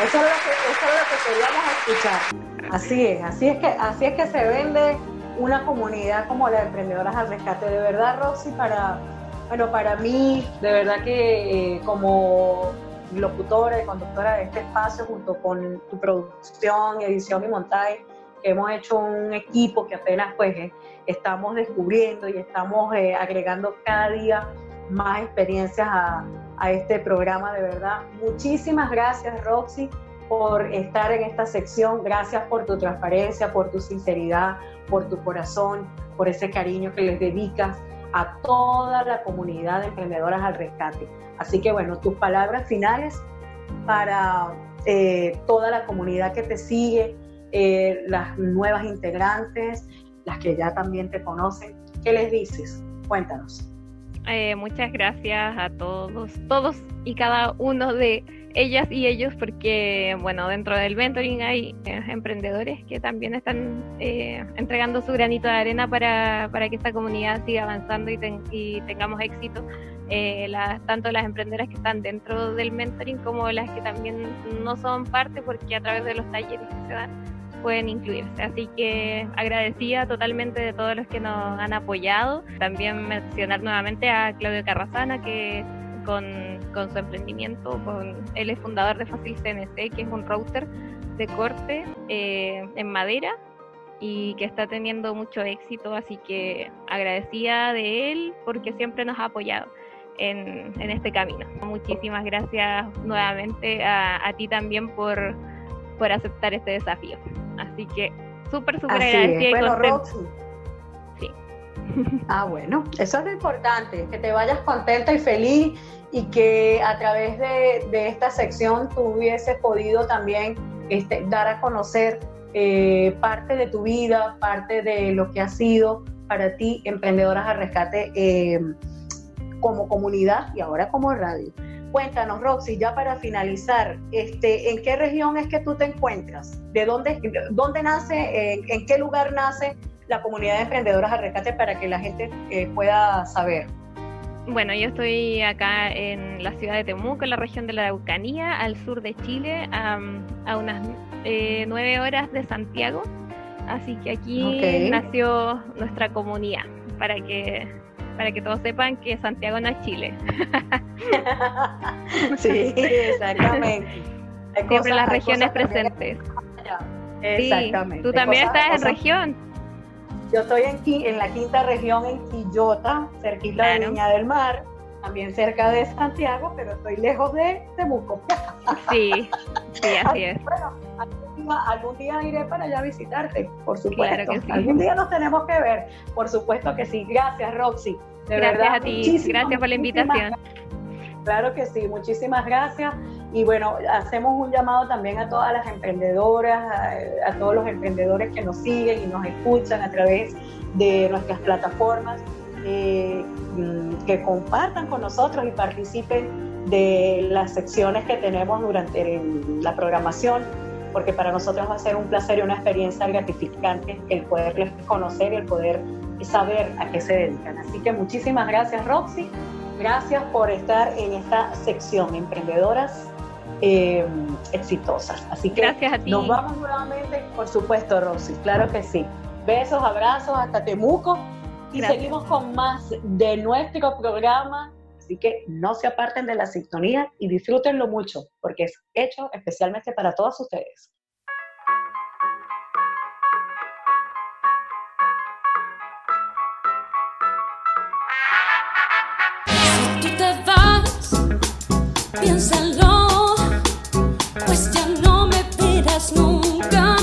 [SPEAKER 3] Eso es lo que, es lo que queríamos escuchar. Así es, así es que, así es que se vende una comunidad como la de emprendedoras al rescate. De verdad, Roxy, para, bueno, para mí, de verdad que eh, como locutora y conductora de este espacio, junto con tu producción, edición y montaje, hemos hecho un equipo que apenas pues eh, estamos descubriendo y estamos eh, agregando cada día más experiencias a, a, este programa, de verdad. Muchísimas gracias, Roxy, por estar en esta sección. Gracias por tu transparencia, por tu sinceridad, por tu corazón, por ese cariño que les dedicas a toda la comunidad de emprendedoras al rescate. Así que bueno, tus palabras finales para eh, toda la comunidad que te sigue, eh, las nuevas integrantes, las que ya también te conocen. ¿Qué les dices? Cuéntanos.
[SPEAKER 4] Eh, muchas gracias a todos, todos y cada uno de ellas y ellos, porque bueno, dentro del mentoring hay eh, emprendedores que también están entregando su granito de arena para, para, que esta comunidad siga avanzando y, y tengamos éxito. las, tanto las emprendedoras que están dentro del mentoring como las que también no son parte porque a través de los talleres que se dan pueden incluirse. Así que agradecida totalmente de todos los que nos han apoyado. También mencionar nuevamente a Claudio Carrasana, que con, con su emprendimiento, con, él es fundador de Facil CNC, que es un router de corte eh, en madera y que está teniendo mucho éxito, así que agradecida de él porque siempre nos ha apoyado en, este camino. Muchísimas gracias nuevamente a, ti también por, por aceptar este desafío. Así que súper, súper agradecida y
[SPEAKER 3] bueno, Sí. Ah, bueno, eso es lo importante, que te vayas contenta y feliz y que a través de, esta sección tú hubieses podido también este, dar a conocer eh, parte de tu vida, parte de lo que ha sido para ti, Emprendedoras al Rescate, eh, como comunidad y ahora como radio. Cuéntanos, Roxy, ya para finalizar, este, ¿en qué región es que tú te encuentras? ¿De dónde, dónde nace, en qué lugar nace la comunidad de emprendedoras al rescate para que la gente eh, pueda saber?
[SPEAKER 4] Bueno, yo estoy acá en la ciudad de Temuco, en la región de la Araucanía, al sur de Chile, a unas eh, nueve horas de Santiago. Así que aquí nació nuestra comunidad, para que, para que todos sepan que Santiago no es Chile.
[SPEAKER 3] sí, exactamente.
[SPEAKER 4] Siempre las regiones presentes.
[SPEAKER 3] Exactamente.
[SPEAKER 4] tú también estás en región.
[SPEAKER 3] Yo estoy en, en la quinta región, en Quillota, cerquita de Viña del Mar, también cerca de Santiago, pero estoy lejos de Temuco.
[SPEAKER 4] Sí, sí, así es.
[SPEAKER 3] Bueno, algún día, iré para allá a visitarte, por supuesto. Algún día nos tenemos que ver, por supuesto que sí. Gracias, Roxy.
[SPEAKER 4] De gracias a ti, gracias por la invitación.
[SPEAKER 3] Claro que sí, muchísimas gracias. Y bueno, hacemos un llamado también a todas las emprendedoras, a, todos los emprendedores que nos siguen y nos escuchan a través de nuestras plataformas, eh, mm, que compartan con nosotros y participen de las secciones que tenemos durante la programación, porque para nosotros va a ser un placer y una experiencia gratificante el poderles conocer y el poder saber a qué se dedican. Así que muchísimas gracias Roxy, gracias por estar en esta sección, Emprendedoras eh, exitosas. Así que nos vamos nuevamente, por supuesto, Rosy, claro que sí. Besos, abrazos hasta Temuco y seguimos con más de nuestro programa. Así que no se aparten de la sintonía y disfrútenlo mucho porque es hecho especialmente para todos ustedes.
[SPEAKER 5] Si tú te vas, piénsalo. Dios.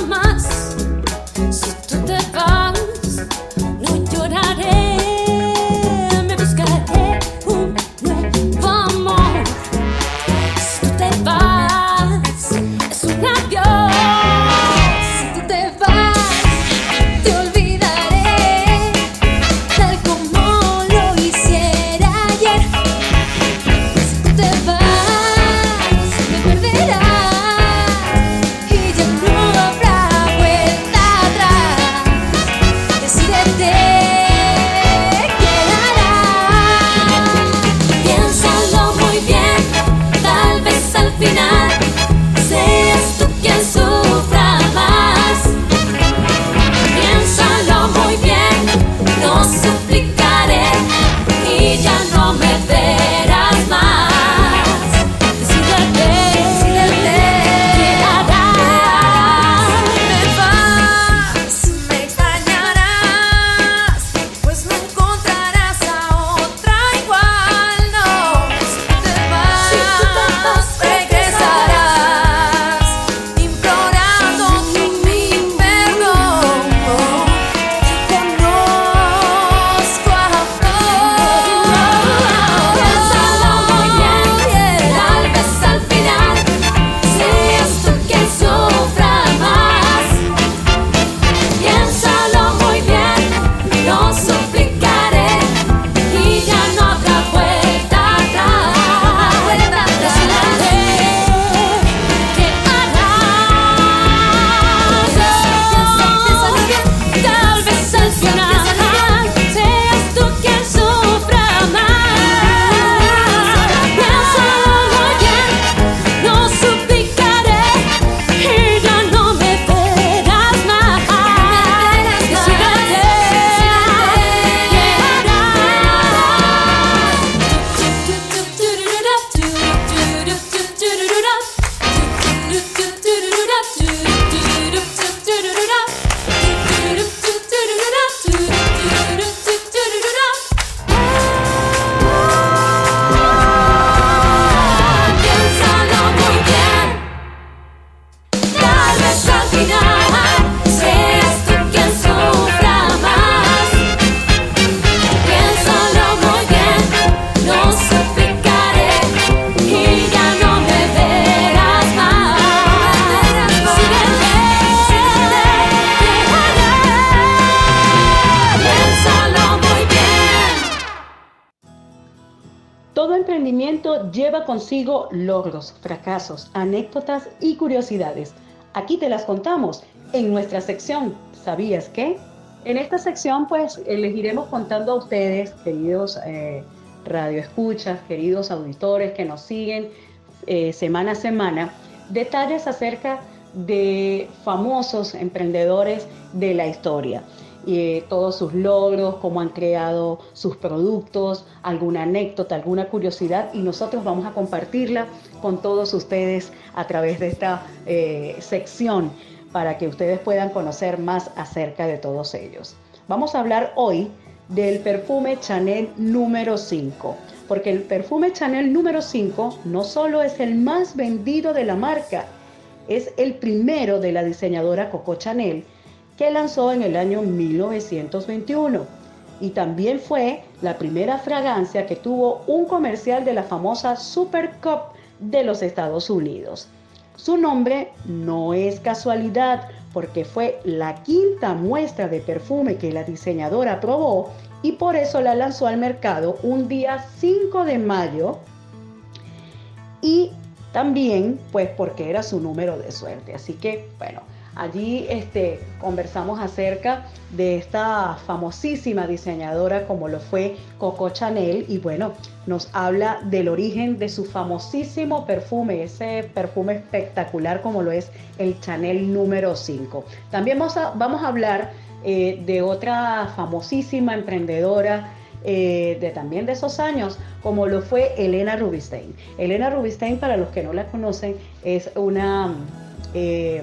[SPEAKER 1] Logros, fracasos, anécdotas y curiosidades. Aquí te las contamos en nuestra sección ¿Sabías qué? En esta sección pues eh, les iremos contando a ustedes, queridos eh, radioescuchas, queridos auditores que nos siguen eh, semana a semana, detalles acerca de famosos emprendedores de la historia. Y, todos sus logros, cómo han creado sus productos, alguna anécdota, alguna curiosidad y nosotros vamos a compartirla con todos ustedes a través de esta eh, sección para que ustedes puedan conocer más acerca de todos ellos. Vamos a hablar hoy del perfume Chanel número 5, porque el perfume Chanel número 5 no solo es el más vendido de la marca, es el primero de la diseñadora Coco Chanel que lanzó en el año 1921 y también fue la primera fragancia que tuvo un comercial de la famosa Super Cup de los Estados Unidos. Su nombre no es casualidad porque fue la quinta muestra de perfume que la diseñadora probó y por eso la lanzó al mercado un día 5 de mayo y también pues porque era su número de suerte. Así que bueno, allí este, conversamos acerca de esta famosísima diseñadora como lo fue Coco Chanel y bueno, nos habla del origen de su famosísimo perfume, ese perfume espectacular como lo es el Chanel número 5. También vamos a, vamos a hablar eh, de otra famosísima emprendedora eh, de también de esos años, como lo fue Elena Rubinstein. Elena Rubinstein, para los que no la conocen, es una eh,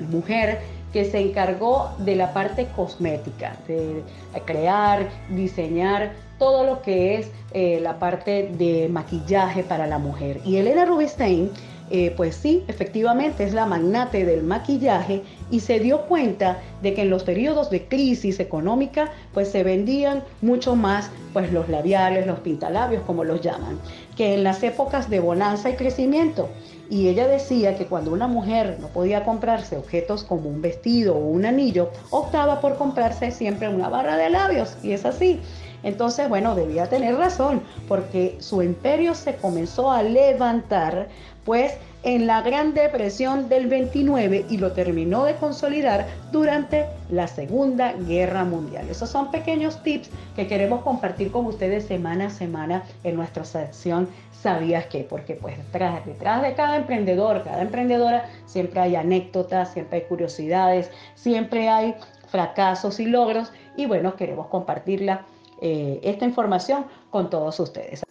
[SPEAKER 1] mujer que se encargó de la parte cosmética, de crear, diseñar todo lo que es eh, la parte de maquillaje para la mujer. Y Elena Rubinstein eh, pues sí, efectivamente es la magnate del maquillaje y se dio cuenta de que en los periodos de crisis económica pues se vendían mucho más pues los labiales, los pintalabios como los llaman, que en las épocas de bonanza y crecimiento. Y ella decía que cuando una mujer no podía comprarse objetos como un vestido o un anillo, optaba por comprarse siempre una barra de labios. Y es así. Entonces, bueno, debía tener razón, porque su imperio se comenzó a levantar pues en la Gran Depresión del 29 y lo terminó de consolidar durante la Segunda Guerra Mundial. Esos son pequeños tips que queremos compartir con ustedes semana a semana en nuestra sección ¿Sabías qué? Porque pues detrás, de cada emprendedor, cada emprendedora, siempre hay anécdotas, siempre hay curiosidades, siempre hay fracasos y logros y bueno, queremos compartirla eh, esta información con todos ustedes.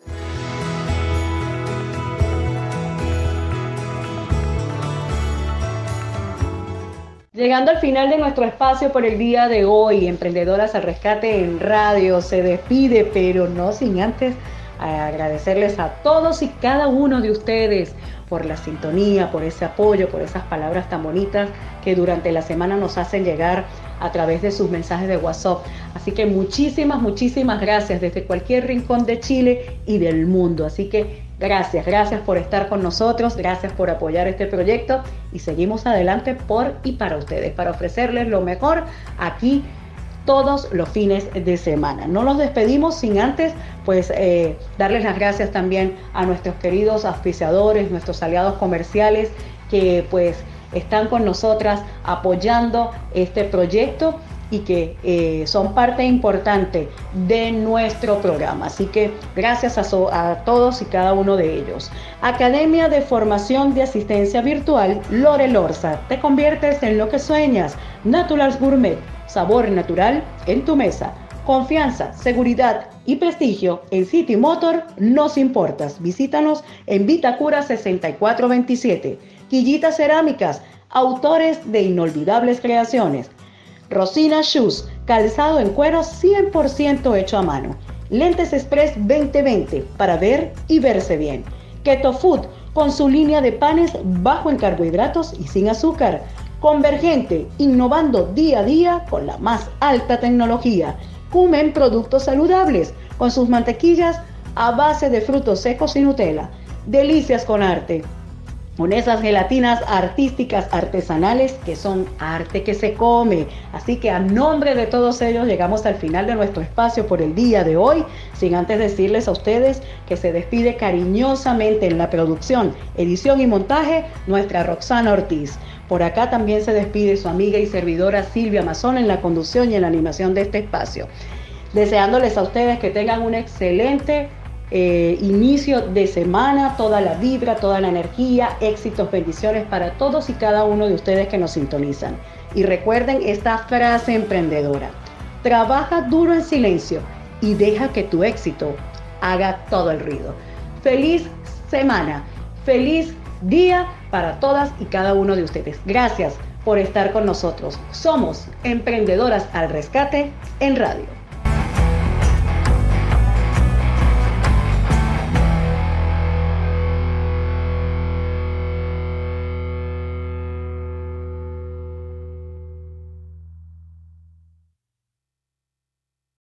[SPEAKER 1] Llegando al final de nuestro espacio por el día de hoy, Emprendedoras al Rescate en Radio se despide, pero no sin antes agradecerles a todos y cada uno de ustedes por la sintonía, por ese apoyo, por esas palabras tan bonitas que durante la semana nos hacen llegar a través de sus mensajes de WhatsApp. Así que muchísimas, muchísimas gracias desde cualquier rincón de Chile y del mundo. Así que Gracias, gracias por estar con nosotros, gracias por apoyar este proyecto y seguimos adelante por y para ustedes, para ofrecerles lo mejor aquí todos los fines de semana. No nos despedimos sin antes pues eh, darles las gracias también a nuestros queridos auspiciadores, nuestros aliados comerciales que pues están con nosotras apoyando este proyecto y que eh, son parte importante de nuestro programa. Así que gracias a, todos y cada uno de ellos. Academia de Formación de Asistencia Virtual Lore Lorza. Te conviertes en lo que sueñas. Naturals Gourmet. Sabor natural en tu mesa. Confianza, seguridad y prestigio en City Motor nos importas. Visítanos en Vitacura 6427. Quillitas Cerámicas, autores de inolvidables creaciones. Rosina Shoes, calzado en cuero 100% hecho a mano. Lentes Express 2020 para ver y verse bien. Keto Food con su línea de panes bajo en carbohidratos y sin azúcar. Convergente, innovando día a día con la más alta tecnología. Cumen productos saludables con sus mantequillas a base de frutos secos y Nutella. Delicias con arte. Con esas gelatinas artísticas artesanales que son arte que se come. Así que a nombre de todos ellos llegamos al final de nuestro espacio por el día de hoy, sin antes decirles a ustedes que se despide cariñosamente en la producción, edición y montaje nuestra Roxana Ortiz. Por acá también se despide su amiga y servidora Silvia Mazón en la conducción y en la animación de este espacio. Deseándoles a ustedes que tengan un excelente eh, inicio de semana, toda la vibra, toda la energía, éxitos, bendiciones para todos y cada uno de ustedes que nos sintonizan. Y recuerden esta frase emprendedora. Trabaja duro en silencio y deja que tu éxito haga todo el ruido. Feliz semana, feliz día para todas y cada uno de ustedes. Gracias por estar con nosotros. Somos emprendedoras al rescate en radio.